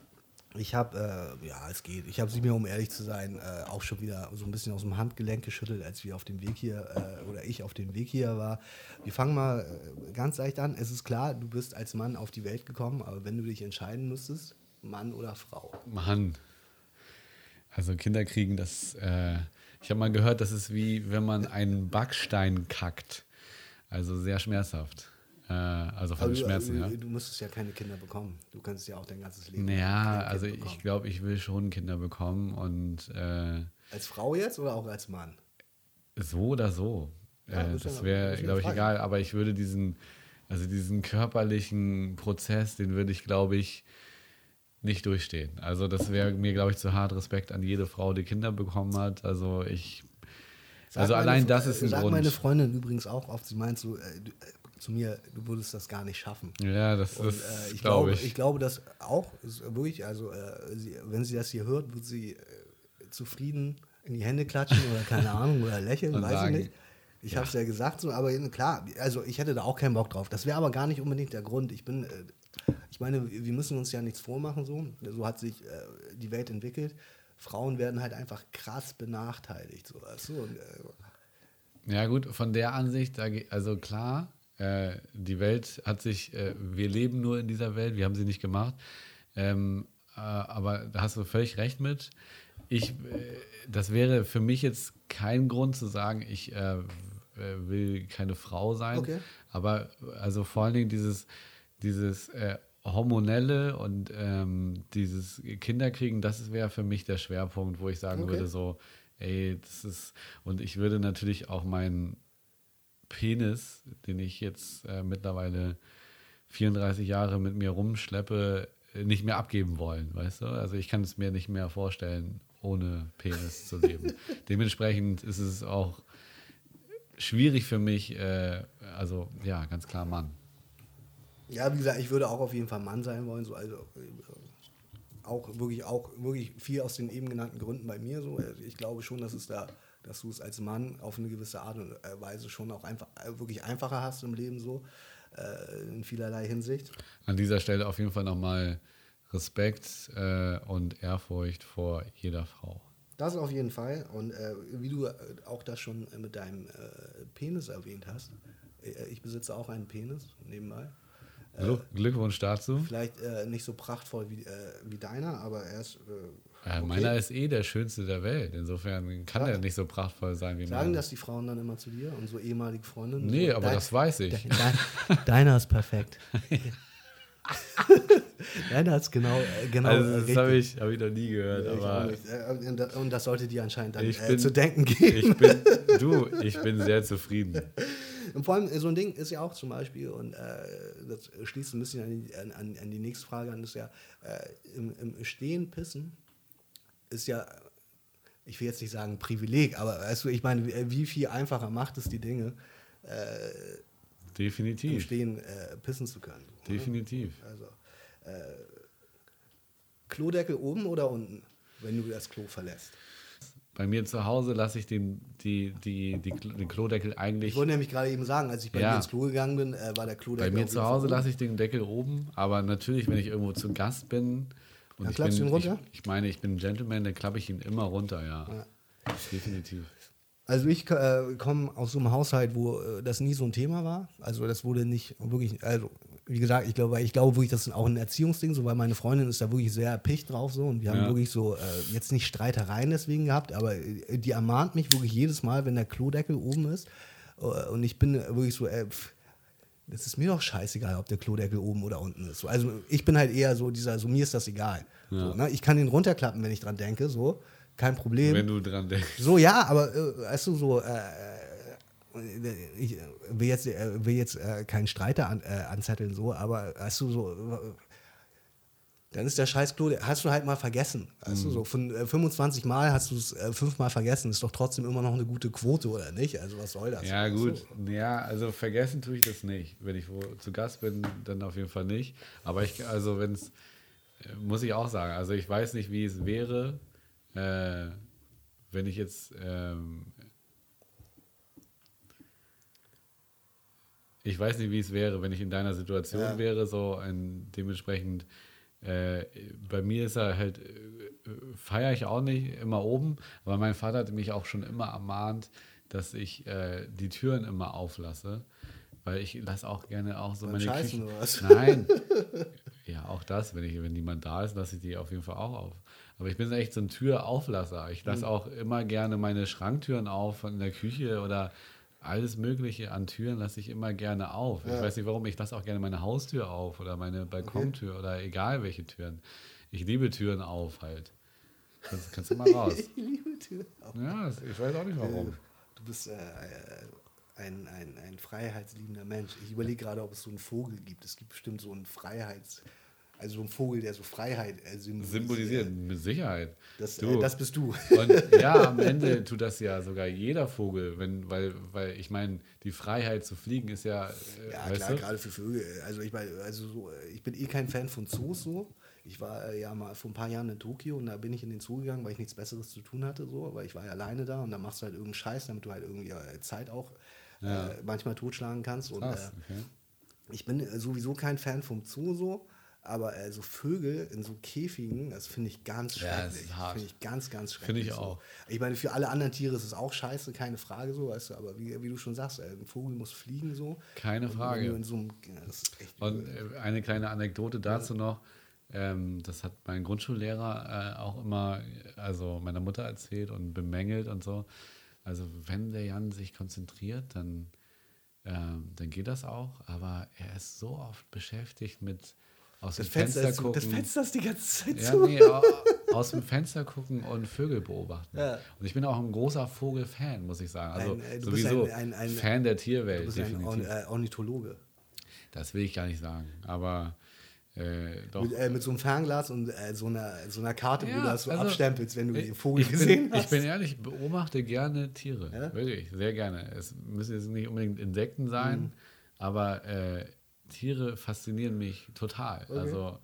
Ich habe, äh, ja, es geht. Ich habe sie mir, um ehrlich zu sein, äh, auch schon wieder so ein bisschen aus dem Handgelenk geschüttelt, als wir auf dem Weg hier, äh, oder ich auf dem Weg hier war. Wir fangen mal äh, ganz leicht an. Es ist klar, du bist als Mann auf die Welt gekommen, aber wenn du dich entscheiden müsstest, Mann oder Frau. Mann. Also Kinder kriegen das. Äh, ich habe mal gehört, das ist wie wenn man einen Backstein kackt. Also sehr schmerzhaft. Äh, also von Aber den du, Schmerzen, du, ja. du müsstest ja keine Kinder bekommen. Du kannst ja auch dein ganzes Leben. Ja, kein Kind also bekommen. ich glaube, ich will schon Kinder bekommen und äh, Als Frau jetzt oder auch als Mann? so oder so. Ja, äh, das wäre, glaube ich, egal. Aber ich würde diesen, also diesen körperlichen Prozess, den würde ich, glaube ich, nicht durchstehen. Also das wäre mir, glaube ich, zu hart. Respekt an jede Frau, die Kinder bekommen hat. Also ich, Sag also meine allein Fre- das ist ein Sagt Grund. meine Freundin übrigens auch oft, sie meint so, äh, äh, zu mir, du würdest das gar nicht schaffen. ja, das, das äh, ich, glaube ich. ich. glaube, dass auch ist wirklich, also äh, sie, wenn sie das hier hört, wird sie äh, zufrieden in die Hände klatschen oder keine Ahnung oder lächeln, weiß sagen, ich nicht. Ich habe es ja gesagt, so, aber klar, also ich hätte da auch keinen Bock drauf. Das wäre aber gar nicht unbedingt der Grund. Ich bin, äh, ich meine, wir müssen uns ja nichts vormachen, so. So hat sich äh, die Welt entwickelt. Frauen werden halt einfach krass benachteiligt, so, weißt du? Und, äh, Ja, gut, von der Ansicht, also klar, äh, die Welt hat sich, äh, wir leben nur in dieser Welt, wir haben sie nicht gemacht. Ähm, äh, aber da hast du völlig recht mit. Ich, äh, das wäre für mich jetzt kein Grund zu sagen, ich äh, will keine Frau sein. Okay. Aber also vor allen Dingen dieses, dieses äh, hormonelle und ähm, dieses Kinderkriegen, das wäre für mich der Schwerpunkt, wo ich sagen Okay. würde, so, ey, das ist, und ich würde natürlich auch meinen Penis, den ich jetzt äh, mittlerweile 34 Jahre mit mir rumschleppe, nicht mehr abgeben wollen, weißt du? Also ich kann es mir nicht mehr vorstellen, ohne Penis zu leben. Dementsprechend ist es auch schwierig für mich, äh, also ja, ganz klar Mann. Ja, wie gesagt, ich würde auch auf jeden Fall Mann sein wollen. So, also äh, auch wirklich, auch wirklich viel aus den eben genannten Gründen bei mir. So, Also ich glaube schon, dass es da, dass du es als Mann auf eine gewisse Art und äh, Weise schon auch einfach äh, wirklich einfacher hast im Leben so äh, in vielerlei Hinsicht. An dieser Stelle auf jeden Fall nochmal Respekt äh, und Ehrfurcht vor jeder Frau. Das auf jeden Fall. Und äh, wie du äh, auch das schon mit deinem Penis erwähnt hast, ich besitze auch einen Penis nebenbei. Glück, Glückwunsch dazu. Vielleicht nicht so prachtvoll wie, wie deiner, aber er ist. Äh, okay. Meiner ist eh der schönste der Welt. Insofern kann Ja. er nicht so prachtvoll sein wie Sagen meiner. das die Frauen dann immer zu dir und so ehemalige Freundinnen? Nee, so, aber dein- das weiß ich. de- dein- deiner ist perfekt. Deiner ist genau, äh, genau Also das habe ich, hab ich noch nie gehört. Auch aber. Äh, und das- sollte dir anscheinend dann Ich äh, bin- zu denken geben. ich bin, du, ich bin sehr zufrieden. Und vor allem so ein Ding ist ja auch zum Beispiel, und äh, das schließt ein bisschen an die, an, an die nächste Frage an, ist ja, äh, im, im Stehen pissen ist ja, ich will jetzt nicht sagen Privileg, aber weißt du, ich meine, wie- viel einfacher macht es die Dinge, äh, im Definitiv. Stehen äh, pissen zu können. ne? Definitiv. Also, äh, Klodeckel oben oder unten, wenn du das Klo verlässt? Bei mir zu Hause lasse ich den, die, die, die, den Klodeckel eigentlich. Ich wollte nämlich gerade eben sagen, als ich bei Ja. dir ins Klo gegangen bin, äh, war der Bei Klodeckel mir auf zu Hause lasse ich den Deckel oben, aber natürlich, wenn ich irgendwo zu Gast bin und Dann ich, klappst du ihn runter? Ich, ich meine, ich bin ein Gentleman, dann klappe ich ihn immer runter, ja. Ja. Definitiv. Also ich äh, komme aus so einem Haushalt, wo äh, das nie so ein Thema war. Also das wurde nicht wirklich, also wie gesagt, ich glaube, ich glaube wirklich, das ist auch ein Erziehungsding, so weil meine Freundin ist da wirklich sehr erpicht drauf so und wir haben Ja. wirklich so äh, jetzt nicht Streitereien deswegen gehabt, aber äh, die ermahnt mich wirklich jedes Mal, wenn der Klodeckel oben ist äh, und ich bin wirklich so, äh, pff, das ist mir doch scheißegal, ob der Klodeckel oben oder unten ist. So, also ich bin halt eher so dieser, so mir ist das egal. So, ne? Ich kann den runterklappen, wenn ich dran denke, so kein Problem. Wenn du dran denkst. So, ja, aber äh, weißt du, so, äh, äh, ich will jetzt, äh, will jetzt äh, keinen Streiter an, äh, anzetteln, so, aber weißt du, so, dann ist der scheiß Klo, hast du halt mal vergessen. Du, Mhm. so von äh, 25 Mal hast du es äh, fünfmal vergessen. Ist doch trotzdem immer noch eine gute Quote, oder nicht? Also was soll das? Ja, gut. Ja, also vergessen tue ich das nicht. Wenn ich wo zu Gast bin, dann auf jeden Fall nicht. Aber ich, also wenn es, muss ich auch sagen, also ich weiß nicht, wie es wäre, äh, wenn ich jetzt, ähm, ich weiß nicht, wie es wäre, wenn ich in deiner Situation Ja. wäre, so ein, dementsprechend, äh, bei mir ist er halt, äh, feiere ich auch nicht immer oben, aber mein Vater hat mich auch schon immer ermahnt, dass ich äh, die Türen immer auflasse, weil ich lasse auch gerne auch so Beim meine Scheißen Küche. was? Nein. Ja, auch das, wenn, ich, wenn niemand da ist, lasse ich die auf jeden Fall auch auf. Aber ich bin echt so ein Türauflasser. Ich Mhm. lasse auch immer gerne meine Schranktüren auf in der Küche oder alles Mögliche an Türen lasse ich immer gerne auf. Ich Ja. weiß nicht warum, ich lasse auch gerne meine Haustür auf oder meine Balkontür oder egal welche Türen. Ich liebe Türen auf halt. Kannst, kannst du mal raus. Ich liebe Tür. Ja, das- ich weiß auch nicht warum. Du bist äh, ein, ein, ein freiheitsliebender Mensch. Ich überlege gerade, ob es so einen Vogel gibt. Es gibt bestimmt so einen Freiheits... Also so einen Vogel, der so Freiheit äh, symbolisiert. Symbolisiert, mit Sicherheit. Das, Du. äh, das bist du. Und ja, am Ende tut das ja sogar jeder Vogel, wenn, weil, weil ich meine, die Freiheit zu fliegen ist ja, äh, Ja, klar, du? gerade für Vögel. Also ich meine, also so, äh, ich bin eh kein Fan von Zoos so. Ich war äh, ja mal vor ein paar Jahren in Tokio und da bin ich in den Zoo gegangen, weil ich nichts Besseres zu tun hatte, so, aber ich war ja alleine da und dann machst du halt irgendeinen Scheiß, damit du halt irgendwie Zeit auch Ja. manchmal totschlagen kannst. Und, Krass, äh, okay. ich bin sowieso kein Fan vom Zoo so, aber äh, so Vögel in so Käfigen, das finde ich ganz Ja, das schrecklich. hart. Finde ich ganz, ganz schrecklich. Finde ich so. auch. Ich meine, für alle anderen Tiere ist es auch scheiße, keine Frage so, weißt du, aber wie, wie du schon sagst, äh, ein Vogel muss fliegen so. Keine Und Frage. so einem, ja, Und äh, eine kleine Anekdote dazu noch. Ähm, das hat mein Grundschullehrer äh, auch immer, also meiner Mutter erzählt und bemängelt und so. Also wenn der Jan sich konzentriert, dann, ähm, dann geht das auch. Aber er ist so oft beschäftigt mit aus das dem Fenster, Fenster, gucken. das Fenster ist die ganze Zeit Ja, zu. nee, au- aus dem Fenster gucken und Vögel beobachten. Ja. Und ich bin auch ein großer Vogelfan, muss ich sagen. Also Ein, äh, du bist sowieso ein- ein- ein- Fan der Du Tierwelt, bist ein Orn, definitiv. äh, Ornithologe. Das will ich gar nicht sagen. Aber äh, doch. Mit, äh, mit so einem Fernglas und äh, so, einer, so einer Karte, wo Ja, du das so also, abstempelst, wenn du Ich- den Vogel gesehen bin, hast. Ich bin ehrlich, ich beobachte gerne Tiere. Ja? Wirklich, sehr gerne. Es müssen jetzt nicht unbedingt Insekten sein, Mhm. aber äh, Tiere faszinieren mich total. Okay. Also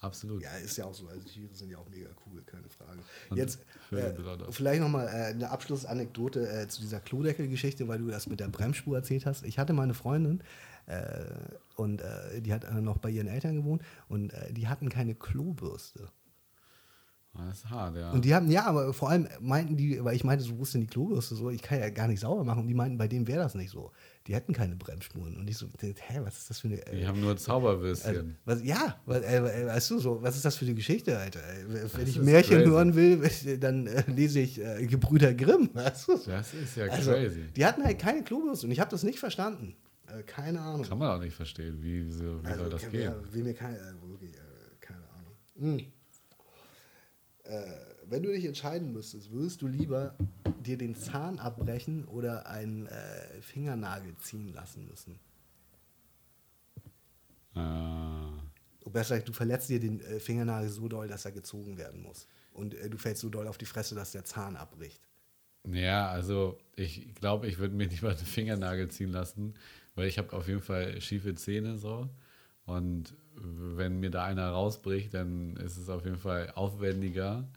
absolut. Ja, ist ja auch so. Also Tiere sind ja auch mega cool, keine Frage. Und Jetzt äh, vielleicht nochmal äh, eine Abschlussanekdote äh, zu dieser Klodeckel-Geschichte, weil du das mit der Bremsspur erzählt hast. Ich hatte meine Freundin äh, und äh, die hat äh, noch bei ihren Eltern gewohnt und äh, die hatten keine Klobürste. Das ist hart, ja. Und die haben, ja, aber vor allem meinten die, weil ich meinte, so, wo ist denn die Klobürste so? Ich kann ja gar nicht sauber machen. Und die meinten, bei denen wäre das nicht so. Die hätten keine Bremsspuren. Und ich so, hä, was ist das für eine. die Äh, haben nur Zauberwürstchen. also, was, ja, was, äh, äh, weißt du so, was ist das für eine Geschichte, Alter? Äh, Wenn ich ist Märchen crazy. hören will, dann äh, lese ich Gebrüder Grimm. Weißt du? das ist ja Also, crazy. die hatten halt keine Klobürste und ich habe das nicht verstanden. Keine Ahnung. Kann man auch nicht verstehen. Wie, so, wie also, soll das gehen? ja, will mir keine, wirklich, keine Ahnung. Hm. Äh, wenn du dich entscheiden müsstest, würdest du lieber dir den Zahn abbrechen oder einen äh, Fingernagel ziehen lassen müssen? Ah. Oder du verletzt dir den äh, Fingernagel so doll, dass er gezogen werden muss. Und äh, du fällst so doll auf die Fresse, dass der Zahn abbricht. Ja, also ich glaube, ich würde mir nicht mal den Fingernagel ziehen lassen, weil ich habe auf jeden Fall schiefe Zähne so. Und wenn mir da einer rausbricht, dann ist es auf jeden Fall aufwendiger,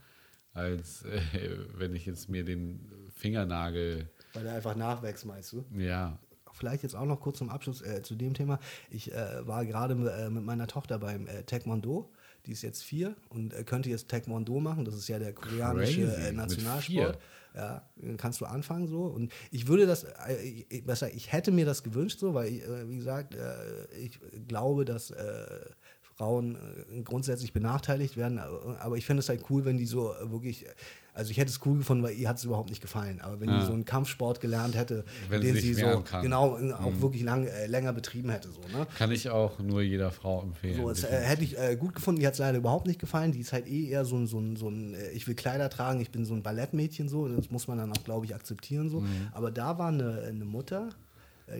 als äh, wenn ich jetzt mir den Fingernagel, Weil er einfach nachwächst, meinst du? ja, Vielleicht jetzt auch noch kurz zum Abschluss äh, zu dem Thema. Ich äh, war gerade mit, äh, mit meiner Tochter beim äh, Taekwondo. Die ist jetzt vier und äh, könnte jetzt Taekwondo machen. Das ist ja der koreanische Nationalsport. Ja, dann kannst du anfangen so. Und ich würde das, äh, ich, besser, ich hätte mir das gewünscht so, weil, ich, äh, wie gesagt, äh, ich glaube, dass Frauen grundsätzlich benachteiligt werden. Aber ich finde es halt cool, wenn die so wirklich, also ich hätte es cool gefunden, weil ihr hat es überhaupt nicht gefallen. Aber wenn Ja. die so einen Kampfsport gelernt hätte, Wenn sie den sie so kann. genau auch wirklich lang, äh, länger betrieben hätte. So, ne? kann ich auch nur jeder Frau empfehlen. So, es äh, hätte ich äh, gut gefunden, die hat es leider überhaupt nicht gefallen. Die ist halt eh eher so ein, so ein, so ein äh, ich will Kleider tragen, ich bin so ein Ballettmädchen so, das muss man dann auch, glaube ich, akzeptieren so. Aber da war eine, eine Mutter,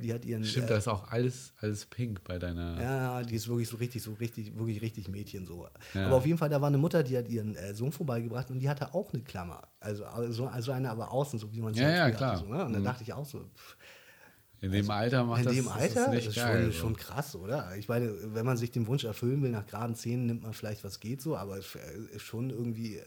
die hat ihren. Stimmt, äh, da ist auch alles, alles pink bei deiner. Ja, die ist wirklich so richtig, so richtig, wirklich richtig Mädchen so. Ja. Aber auf jeden Fall, da war eine Mutter, die hat ihren äh, Sohn vorbeigebracht und die hatte auch eine Klammer. Also, also, also eine aber außen, so wie man es Ja, ja, klar. hatte, So, ne? Und dann Mhm. dachte ich auch so, pff, In dem Alter macht Also in das, dem das Alter ist nicht ist geil. schon, so. schon krass, oder? Ich meine, wenn man sich den Wunsch erfüllen will, nach geraden Zähnen nimmt man vielleicht, was geht so, aber ist schon irgendwie.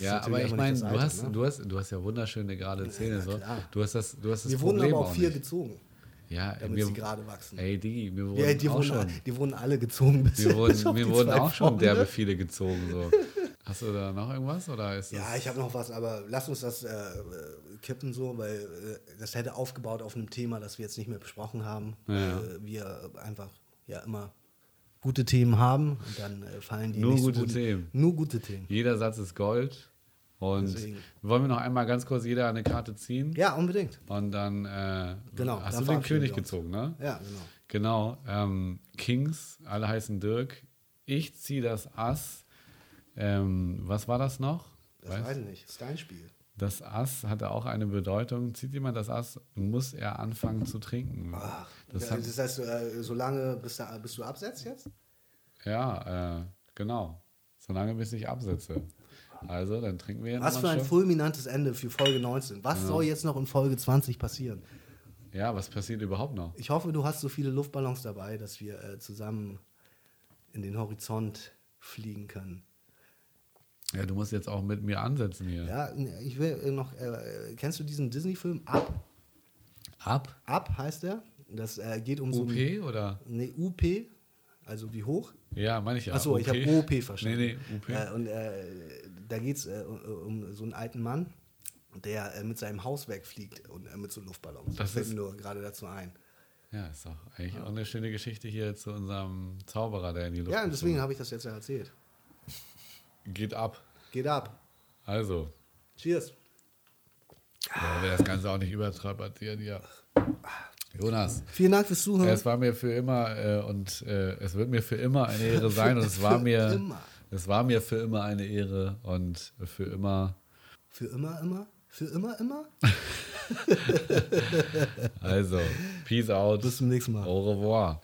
Ja, aber ich meine, du, Alter, hast, ne? du, hast, du hast ja wunderschöne gerade Zähne. Ja, so. Du hast das, du hast das Wir wurden Problem aber auch vier nicht. gezogen, Ja, damit wir, sie gerade wachsen. Ey, Digi, wir wurden ja, die auch wurden, schon. die wurden alle gezogen. Bis, Wir bis wurden, auf wir wurden auch schon vorne. derbe viele gezogen. So. Hast du da noch irgendwas? Oder ist Ja, ich habe noch was, aber lass uns das äh, äh, kippen so, weil äh, das hätte aufgebaut auf einem Thema, das wir jetzt nicht mehr besprochen haben. Ja. Weil wir einfach ja immer gute Themen haben und dann äh, fallen die Nur gute gut- Themen. Nur gute Themen. Jeder Satz ist Gold. Und Deswegen. wollen wir noch einmal ganz kurz jeder eine Karte ziehen? Ja, unbedingt. Und dann äh, Genau, hast dann du den König gezogen, ne? Ja, genau. Genau. Ähm, Kings, alle heißen Dirk. Ich ziehe das Ass. Ähm, was war das noch? Das weiß ich nicht. Das ist dein Spiel. Das Ass hatte auch eine Bedeutung. Zieht jemand das Ass, muss er anfangen zu trinken. Ach, Das das, hat- das heißt, äh, solange bis, da, bis du absetzt jetzt? Ja, äh, genau. Solange bis ich absetze. Also, dann trinken wir Was noch für ein schön. fulminantes Ende für Folge 19. Was soll jetzt noch in Folge 20 passieren? Ja, was passiert überhaupt noch? Ich hoffe, du hast so viele Luftballons dabei, dass wir äh, zusammen in den Horizont fliegen können. Ja, du musst jetzt auch mit mir ansetzen hier. Ja, ich will äh, noch, äh, kennst du diesen Disney-Film Up? Ab? Up heißt der. Das äh, geht um so UP oder? nee, UP, also wie hoch. Ja, meine ich ja. Achso, ich habe OP verstanden. Nee, nee, UP. Äh, und äh, da geht es äh, um so einen alten Mann, der mit seinem Haus wegfliegt und mit so Luftballons. Das fällt mir nur gerade dazu ein. Ja, ist doch eigentlich auch eine schöne Geschichte hier zu unserem Zauberer, der in die Luft Ja, und deswegen habe ich das jetzt ja erzählt. Geht ab. Geht ab. Also, Cheers. ja, wir das Ganze auch nicht übertrapazieren hier. Jonas, Vielen Dank fürs Zuhören. es war mir für immer äh, und äh, es wird mir für immer eine Ehre sein und es war mir immer. es war mir für immer eine Ehre und für immer Für immer, immer? Für immer, immer? also peace out Bis zum nächsten Mal. au revoir